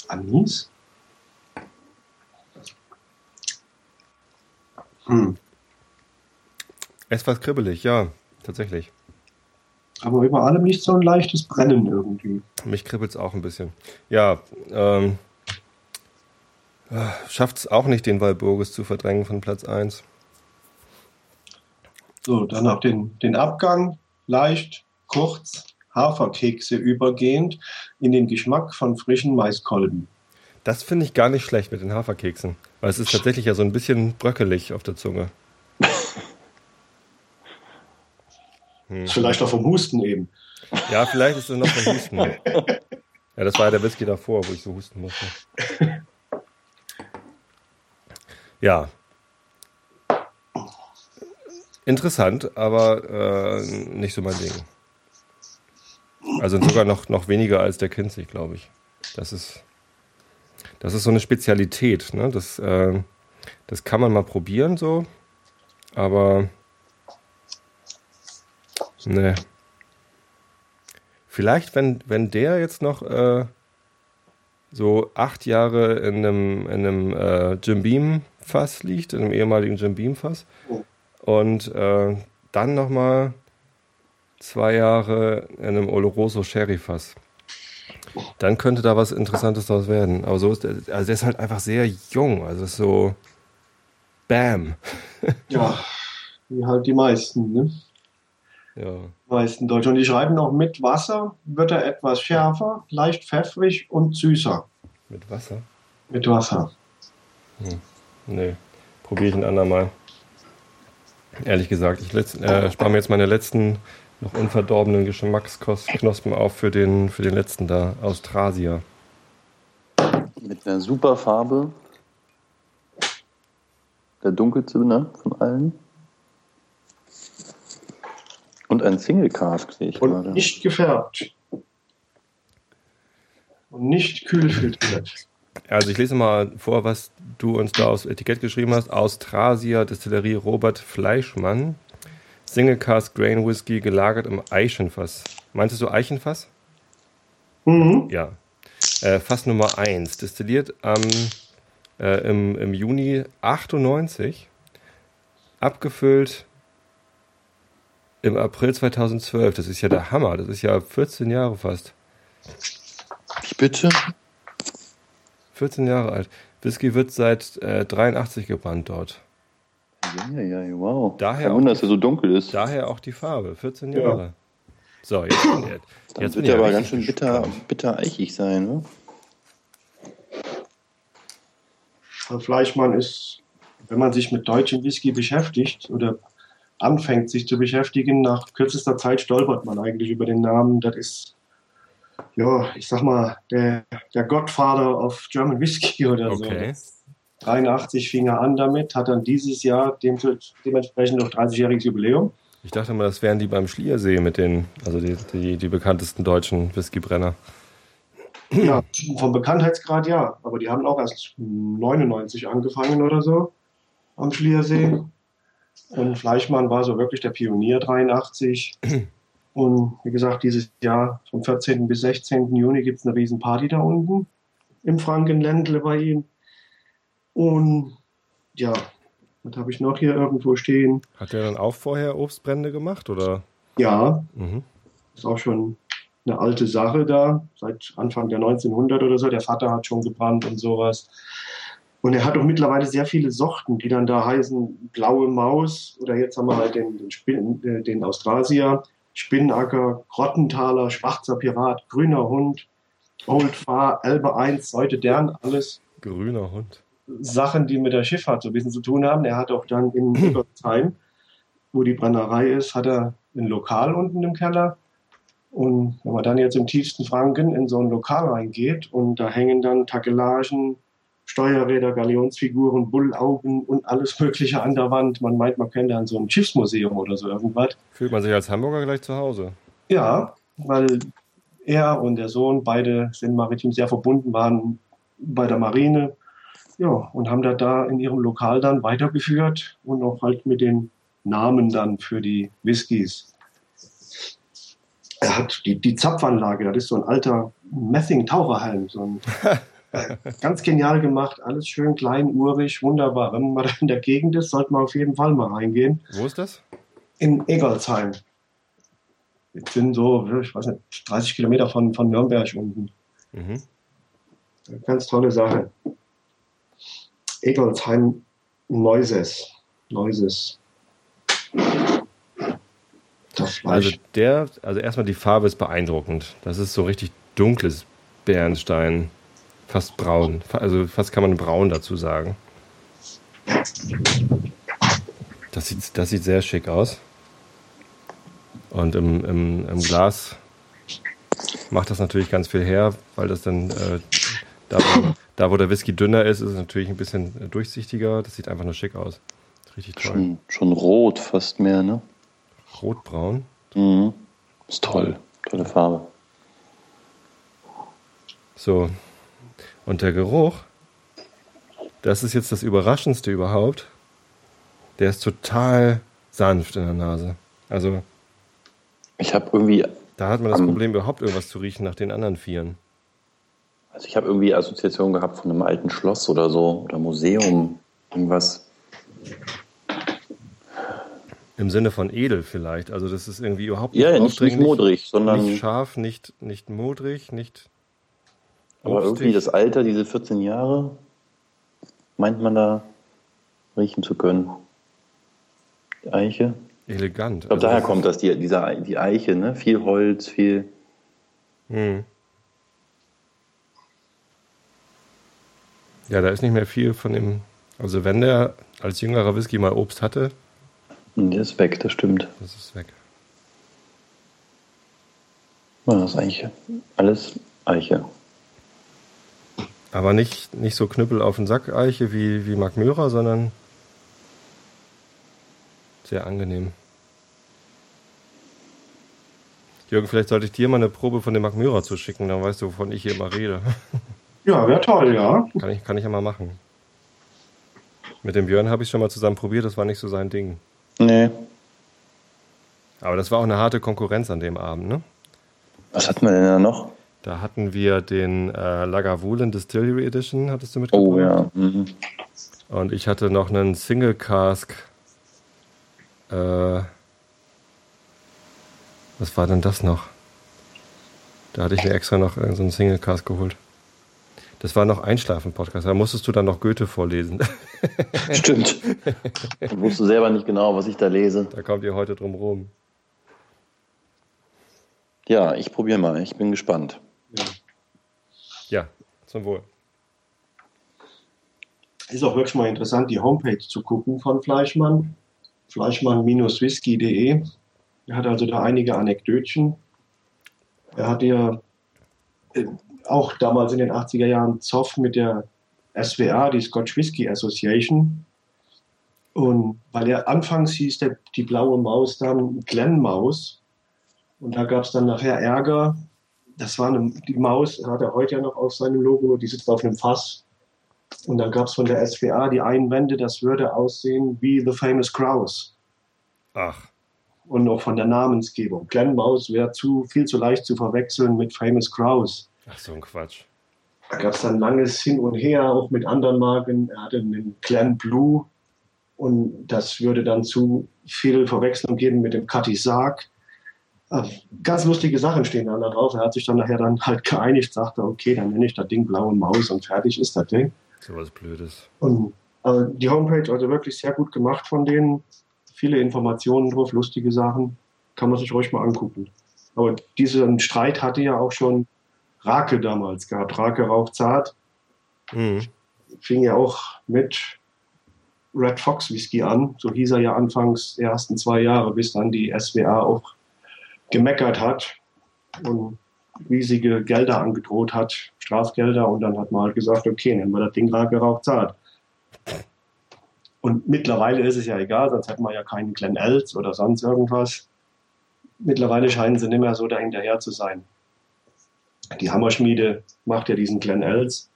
Anis? Hm. Etwas kribbelig, ja, tatsächlich. Aber über allem nicht so ein leichtes Brennen irgendwie. Mich kribbelt es auch ein bisschen. Ja, ähm, schafft es auch nicht, den Walburgis zu verdrängen von Platz 1. So, dann noch den, den Abgang, leicht, kurz, Haferkekse übergehend in den Geschmack von frischen Maiskolben. Das finde ich gar nicht schlecht mit den Haferkeksen, weil es ist tatsächlich ja so ein bisschen bröckelig auf der Zunge. Hm. Vielleicht auch vom Husten eben. Ja, vielleicht ist es noch vom Husten. Ja, das war ja der Whisky davor, wo ich so husten musste. Ja. Interessant, aber äh, nicht so mein Ding. Also sogar noch, noch weniger als der Kinzig, glaube ich. Das ist, das ist so eine Spezialität. Ne? Das, äh, das kann man mal probieren so, aber ne. Vielleicht, wenn, wenn der jetzt noch äh, so acht Jahre in einem, in einem äh, Jim Beam Fass liegt, in einem ehemaligen Jim Beam Fass, Oh. und äh, dann nochmal zwei Jahre in einem Oloroso Sherry Fass. Dann könnte da was Interessantes draus werden. Aber so ist der, also der ist halt einfach sehr jung. Also ist so Bam. Ja, wie halt die meisten, ne? Ja. Meisten Deutsche. Und die schreiben noch mit Wasser wird er etwas schärfer, leicht pfeffrig und süßer. Mit Wasser? Mit Wasser. Nee. Probiere ich ein andermal. Ehrlich gesagt, ich äh, spare mir jetzt meine letzten noch unverdorbenen Geschmacksknospen auf für den, für den letzten da, Austrasia. Mit einer super Farbe. Der dunkelste ne, von allen. Und ein Single Cask sehe ich Und gerade. nicht gefärbt. Und nicht kühl filtriert. Also ich lese mal vor, was du uns da aufs Etikett geschrieben hast. Austrasia Destillerie Robert Fleischmann. Single Cask Grain Whisky gelagert im Eichenfass. Meintest du Eichenfass? Mhm. Ja. Äh, Fass Nummer 1. Destilliert am, äh, im, im Juni 98. Abgefüllt im April 2012. Das ist ja der Hammer. Das ist ja 14 Jahre fast. Wie bitte? 14 Jahre alt. Whisky wird seit äh, 83 gebrannt dort. Ja, ja, ja, wow. Daher Kein Wunder, auch- dass er so dunkel ist. Daher auch die Farbe. 14 Ja. Jahre. So, jetzt bin ich, Dann jetzt wird bin er ich aber ganz schön bitter, bitter eichig sein. Ne? Herr Fleischmann ist, wenn man sich mit deutschem Whisky beschäftigt oder anfängt, sich zu beschäftigen, nach kürzester Zeit stolpert man eigentlich über den Namen. Das ist, ja, ich sag mal, der, der Godfather of German Whisky oder so. Okay. Das 83 fing er an damit, hat dann dieses Jahr dem, dementsprechend noch 30-jähriges Jubiläum. Ich dachte mal, das wären die beim Schliersee mit den, also die, die, die bekanntesten deutschen Whiskybrenner. Ja, vom Bekanntheitsgrad ja, aber die haben auch erst 99 angefangen oder so am Schliersee. Und Fleischmann war so wirklich der Pionier 83. Und wie gesagt, dieses Jahr vom 14. bis 16. Juni gibt es eine riesen Party da unten im Frankenländle bei ihm. Und ja, was habe ich noch hier irgendwo stehen? Hat er dann auch vorher Obstbrände gemacht, oder? Ja, mhm. ist auch schon eine alte Sache da, seit Anfang der 1900 oder so. Der Vater hat schon gebrannt und sowas. Und er hat auch mittlerweile sehr viele Sorten, die dann da heißen blaue Maus oder jetzt haben wir halt den, den, Spin, äh, den Austrasier, Spinnacker, Grottentaler, Schwarzer Pirat, Grüner Hund, Old Far, Elbe 1, Seute Dern, alles. Grüner Hund. Sachen, die mit der Schifffahrt so ein bisschen zu tun haben. Er hat auch dann in Ebertsheim, wo die Brennerei ist, hat er ein Lokal unten im Keller. Und wenn man dann jetzt im tiefsten Franken in so ein Lokal reingeht und da hängen dann Takelagen, Steuerräder, Galionsfiguren, Bullaugen und alles Mögliche an der Wand. Man meint, man könnte an so einem Schiffsmuseum oder so irgendwas. Fühlt man sich als Hamburger gleich zu Hause? Ja, weil er und der Sohn beide sind maritim sehr verbunden, waren bei der Marine. Ja, und haben da, da in ihrem Lokal dann weitergeführt und auch halt mit den Namen dann für die Whiskys er hat die, die Zapfanlage, das ist so ein alter Messing-Taucherhelm, so ein, ganz genial gemacht, alles schön klein, urig, wunderbar. Wenn man da in der Gegend ist, sollte man auf jeden Fall mal reingehen. Wo ist das? In Egolsheim. Wir sind so, ich weiß nicht, 30 Kilometer von, von Nürnberg unten. Mhm. Ganz tolle Sache. Egolsheim Neuses. Neuses. Also der, also erstmal die Farbe ist beeindruckend. Das ist so richtig dunkles Bernstein. Fast braun. Also fast kann man braun dazu sagen. Das sieht, das sieht sehr schick aus. Und im, im, im Glas macht das natürlich ganz viel her, weil das dann äh, da, wo, da, wo der Whisky dünner ist, ist es natürlich ein bisschen durchsichtiger. Das sieht einfach nur schick aus. Richtig toll. Schon, schon rot fast mehr, ne? Rotbraun. Mhm. Ist toll. Tolle Farbe. So. Und der Geruch, das ist jetzt das Überraschendste überhaupt. Der ist total sanft in der Nase. Also. Ich habe irgendwie. Da hat man das Problem, überhaupt irgendwas zu riechen nach den anderen Vieren. Also ich habe irgendwie Assoziationen gehabt von einem alten Schloss oder so oder Museum, irgendwas. Im Sinne von edel vielleicht. Also das ist irgendwie überhaupt nicht Ja, nicht, nicht modrig, sondern. Nicht scharf, nicht, nicht modrig, nicht. Aber irgendwie das Alter, diese 14 Jahre, meint man da riechen zu können. Die Eiche. Elegant. Ich glaube, also daher kommt das, die, dieser, die Eiche, ne? Viel Holz, viel. Hm. Ja, da ist nicht mehr viel von dem. Also, wenn der als jüngerer Whisky mal Obst hatte, der ist weg, das stimmt. Das ist weg. Ja, das ist Eiche. Alles Eiche. Aber nicht, nicht so Knüppel auf den Sack Eiche wie, wie Mark Möhrer, sondern sehr angenehm. Jürgen, vielleicht sollte ich dir mal eine Probe von dem Mark Möhrer zuschicken, dann weißt du, wovon ich hier immer rede. Ja, wäre toll, ja. Kann ich, kann ich ja mal machen. Mit dem Björn habe ich schon mal zusammen probiert, das war nicht so sein Ding. Nee. Aber das war auch eine harte Konkurrenz an dem Abend, ne? Was hatten wir denn da noch? Da hatten wir den äh, Lagavulin Distillery Edition, hattest du mitgebracht? Oh ja. Mhm. Und ich hatte noch einen Single Cask. Äh, was war denn das noch? Da hatte ich mir extra noch so einen Single Cask geholt. Das war noch Einschlafen-Podcast. Da musstest du dann noch Goethe vorlesen. Stimmt. Ich wusste selber nicht genau, was ich da lese. Da kommt ihr heute drum rum. Ja, ich probiere mal. Ich bin gespannt. Zum Wohl. Ist auch wirklich mal interessant, die Homepage zu gucken von Fleischmann. Fleischmann-whisky.de. Er hat also da einige Anekdötchen. Er hat ja äh, auch damals in den 80er Jahren Zoff mit der SWA, die Scotch Whisky Association. Und weil er anfangs hieß der, die blaue Maus dann Glenn Maus. Und da gab es dann nachher Ärger. Das war eine, die Maus, hat er heute ja noch auf seinem Logo, die sitzt auf einem Fass. Und dann gab es von der SWA die Einwände, das würde aussehen wie The Famous Kraus. Ach. Und auch von der Namensgebung. Glenn Maus wäre zu, viel zu leicht zu verwechseln mit Famous Kraus. Ach, so ein Quatsch. Da gab es dann langes Hin und Her, auch mit anderen Marken. Er hatte einen Glen Blue und das würde dann zu viel Verwechslung geben mit dem Cutty Sark. Äh, ganz lustige Sachen stehen dann da drauf. Er hat sich dann nachher dann halt geeinigt, sagte, okay, dann nenne ich das Ding blaue Maus und fertig ist das Ding. So was Blödes. Und also die Homepage also wirklich sehr gut gemacht von denen. Viele Informationen drauf, lustige Sachen. Kann man sich ruhig mal angucken. Aber diesen Streit hatte ja auch schon Rake damals gehabt. Rake Rauchzart. Mhm. Fing ja auch mit Red Fox Whisky an. So hieß er ja anfangs die ersten zwei Jahre, bis dann die SWA auch gemeckert hat und riesige Gelder angedroht hat, Strafgelder. Und dann hat man halt gesagt, okay, nehmen wir das Ding Rake Rauchzart. Und mittlerweile ist es ja egal, sonst hätten wir ja keinen Glen Els oder sonst irgendwas. Mittlerweile scheinen sie nicht mehr so dahinterher zu sein. Die Hammerschmiede macht ja diesen Glen Els.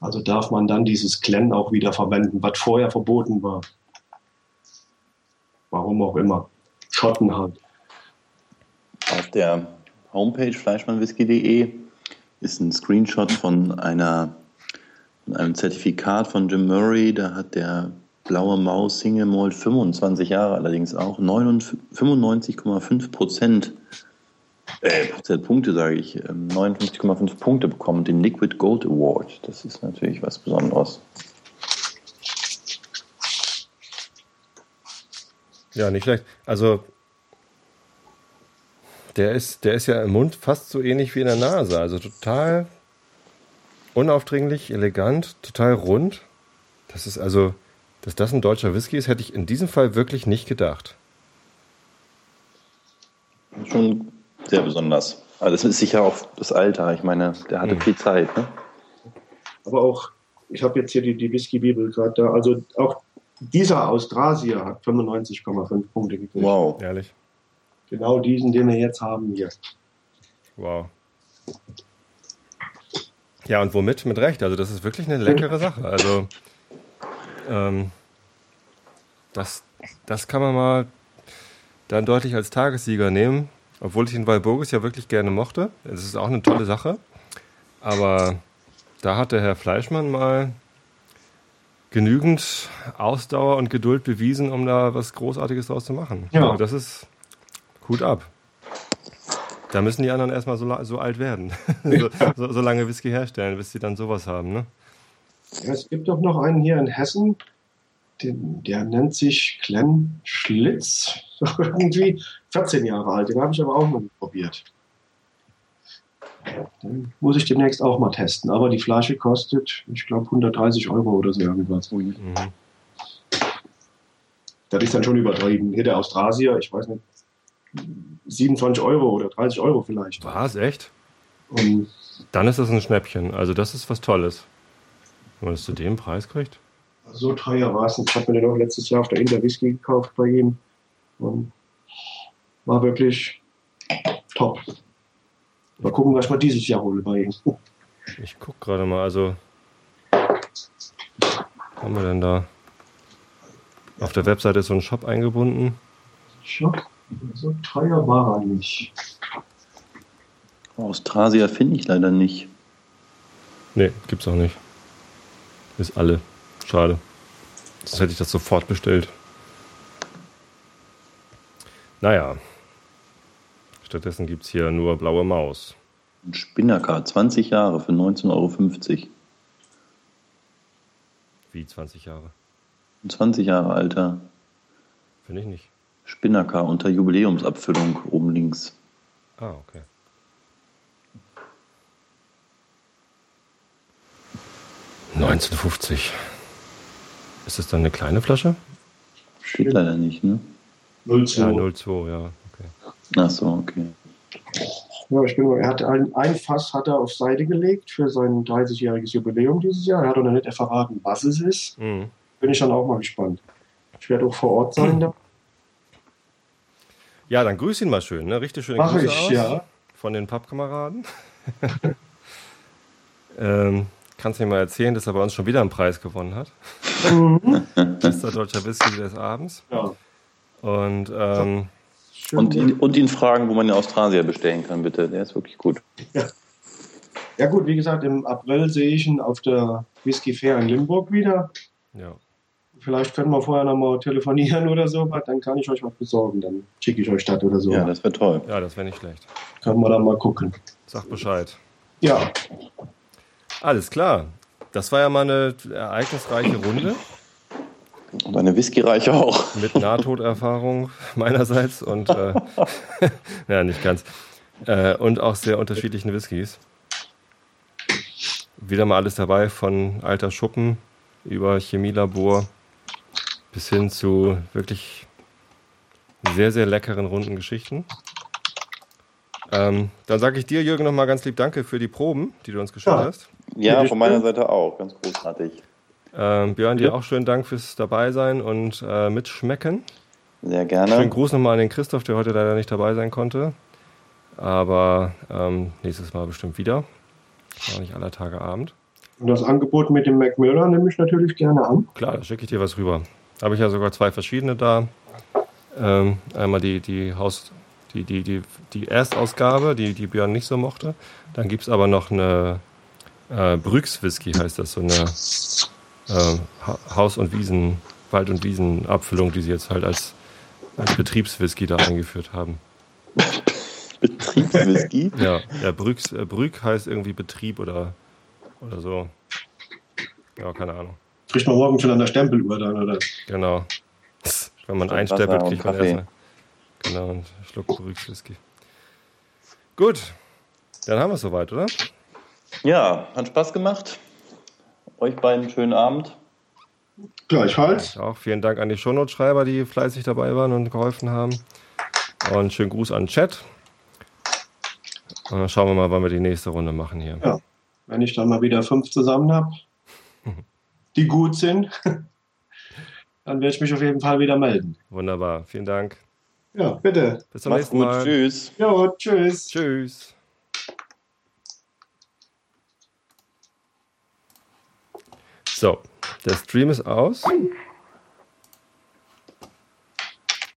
Also darf man dann dieses Glen auch wieder verwenden, was vorher verboten war. Warum auch immer. Schotten halt. Der Homepage fleischmannwhisky.de ist ein Screenshot von einer von einem Zertifikat von Jim Murray. Da hat der Blaue Maus Single Malt 25 Jahre allerdings auch 95,5 Prozent äh, Prozentpunkte, sage ich, 59,5 Punkte bekommen, den Liquid Gold Award. Das ist natürlich was Besonderes. Ja, nicht schlecht. Also der ist, der ist ja im Mund fast so ähnlich wie in der Nase. Also total unaufdringlich, elegant, total rund. Das ist also, dass das ein deutscher Whisky ist, hätte ich in diesem Fall wirklich nicht gedacht. Schon sehr besonders. Also das ist sicher auch das Alter. Ich meine, der hatte Mhm. viel Zeit. Ne? Aber auch, ich habe jetzt hier die, die Whisky-Bibel gerade da. Also auch dieser Austrasier hat 95,5 Punkte gekriegt. Wow. Ehrlich. Genau diesen, den wir jetzt haben hier. Wow. Ja, und womit? Mit Recht. Also, das ist wirklich eine leckere Sache. Also, ähm, das, das kann man mal dann deutlich als Tagessieger nehmen. Obwohl ich den Walburgis ja wirklich gerne mochte. Es ist auch eine tolle Sache. Aber da hat der Herr Fleischmann mal genügend Ausdauer und Geduld bewiesen, um da was Großartiges draus zu machen. Ja. Also das ist Hut ab. Da müssen die anderen erstmal so, so alt werden. so, so, so lange Whisky herstellen, bis sie dann sowas haben, ne? Ja, es gibt doch noch einen hier in Hessen, den, der nennt sich Glenn Schlitz. Irgendwie 14 Jahre alt, den habe ich aber auch noch nicht probiert. Den muss ich demnächst auch mal testen. Aber die Flasche kostet, ich glaube, 130 Euro oder so irgendwas. Mhm. Das ist dann schon übertrieben. Hier der Austrasier, ich weiß nicht, 27 Euro oder 30 Euro vielleicht. Was, echt? Und Dann ist das ein Schnäppchen. Also das ist was Tolles. Wenn man das zu dem Preis kriegt. so teuer war es. Ich habe mir den auch letztes Jahr auf der Inter Whisky gekauft bei ihm. Und war wirklich top. Mal gucken, was ich mal dieses Jahr hole bei ihm. Ich guck gerade mal, also was haben wir denn da? Auf der Webseite ist so ein Shop eingebunden. Schock. So teuer war er nicht. Austrasier finde ich leider nicht. Nee, gibt's auch nicht. Ist alle. Schade. Sonst hätte ich das sofort bestellt. Naja. Stattdessen gibt's hier nur blaue Maus. Ein Spinnaker, 20 Jahre für 19,50 Euro. Wie 20 Jahre. Ein 20 Jahre alter Finde ich nicht. Spinnaker unter Jubiläumsabfüllung oben links. Ah, okay. ...1950. Ist das dann eine kleine Flasche? Steht leider nicht, ne? 0,2. Ja, 02, ja. Okay. Ach so, okay. Ja, ich bin, er hat ein, ein Fass hat er auf Seite gelegt für sein 30-jähriges Jubiläum dieses Jahr. Er hat noch nicht verraten, was es ist. Mhm. Bin ich dann auch mal gespannt. Ich werde auch vor Ort sein da. Ja, dann grüß ihn mal schön, ne? Richtig schöne Mach Grüße ich, aus ja. von den Pappkameraden. ähm, kannst du mir mal erzählen, dass er bei uns schon wieder einen Preis gewonnen hat? Mhm. Bester deutscher Whisky des Abends. ja. Und ähm, Und ihn, und ihn fragen, wo man den Australier bestellen kann, bitte. Der ist wirklich gut. Ja gut, wie gesagt, im April sehe ich ihn auf der Whisky Fair in Limburg wieder. ja. Vielleicht können wir vorher noch mal telefonieren oder so, was, dann kann ich euch was besorgen. Dann schicke ich euch das oder so. Ja, das wäre toll. ja, das wäre nicht schlecht. Können wir dann mal gucken. Sag Bescheid. Ja, Alles klar. Das war ja mal eine ereignisreiche Runde Und eine Whiskyreiche auch. mit Nahtoderfahrung meinerseits und äh, ja, nicht ganz. Äh, und auch sehr unterschiedlichen Whiskys. Wieder mal alles dabei, von alter Schuppen über Chemielabor bis hin zu wirklich sehr, sehr leckeren runden Geschichten. Ähm, dann sage ich dir, Jürgen, nochmal ganz lieb Danke für die Proben, die du uns geschickt Ja. hast. Ja, von meiner. Seite auch. Ganz großartig. Ähm, Björn, dir Ja. auch schönen Dank fürs Dabeisein und äh, Mitschmecken. Sehr Schönen gerne. Gruß nochmal an den Christoph, der heute leider nicht dabei sein konnte. Aber ähm, nächstes Mal bestimmt wieder. War nicht aller Tage Abend. und das Angebot mit dem Macmillan nehme ich natürlich gerne an. Klar, da schicke ich dir was rüber. Habe ich ja sogar zwei verschiedene da. Ähm, einmal die, die Haus, die, die, die, die Erstausgabe, die, die Björn nicht so mochte. Dann gibt es aber noch eine äh, Brüx Whisky, heißt das, so eine äh, Ha- Haus- und Wiesen, Wald- und Wiesen-Abfüllung, die sie jetzt halt als, als Betriebswhisky da eingeführt haben. Betriebswhisky. Ja, ja Brüx, äh, Brück heißt irgendwie Betrieb oder, oder so. Ja, keine Ahnung. Kriegt man morgen schon an der Stempeluhr dann, oder? Genau. Wenn man und kriegt man Kaffee. erst genau, einen Schluck Brüx-Whisky. Gut, dann haben wir es soweit, oder? Ja, hat Spaß gemacht. Euch beiden einen schönen Abend. Gleichfalls. Auch vielen Dank an die Shownote-Schreiber, die fleißig dabei waren und geholfen haben. Und schönen Gruß an den Chat. Und dann schauen wir mal, wann wir die nächste Runde machen hier. Ja. Wenn ich dann mal wieder fünf zusammen habe, die gut sind, dann werde ich mich auf jeden Fall wieder melden. Wunderbar, vielen Dank. Ja, bitte. Bis zum Macht's nächsten gut. Mal. Tschüss. Jo, tschüss. Tschüss. So, der Stream ist aus.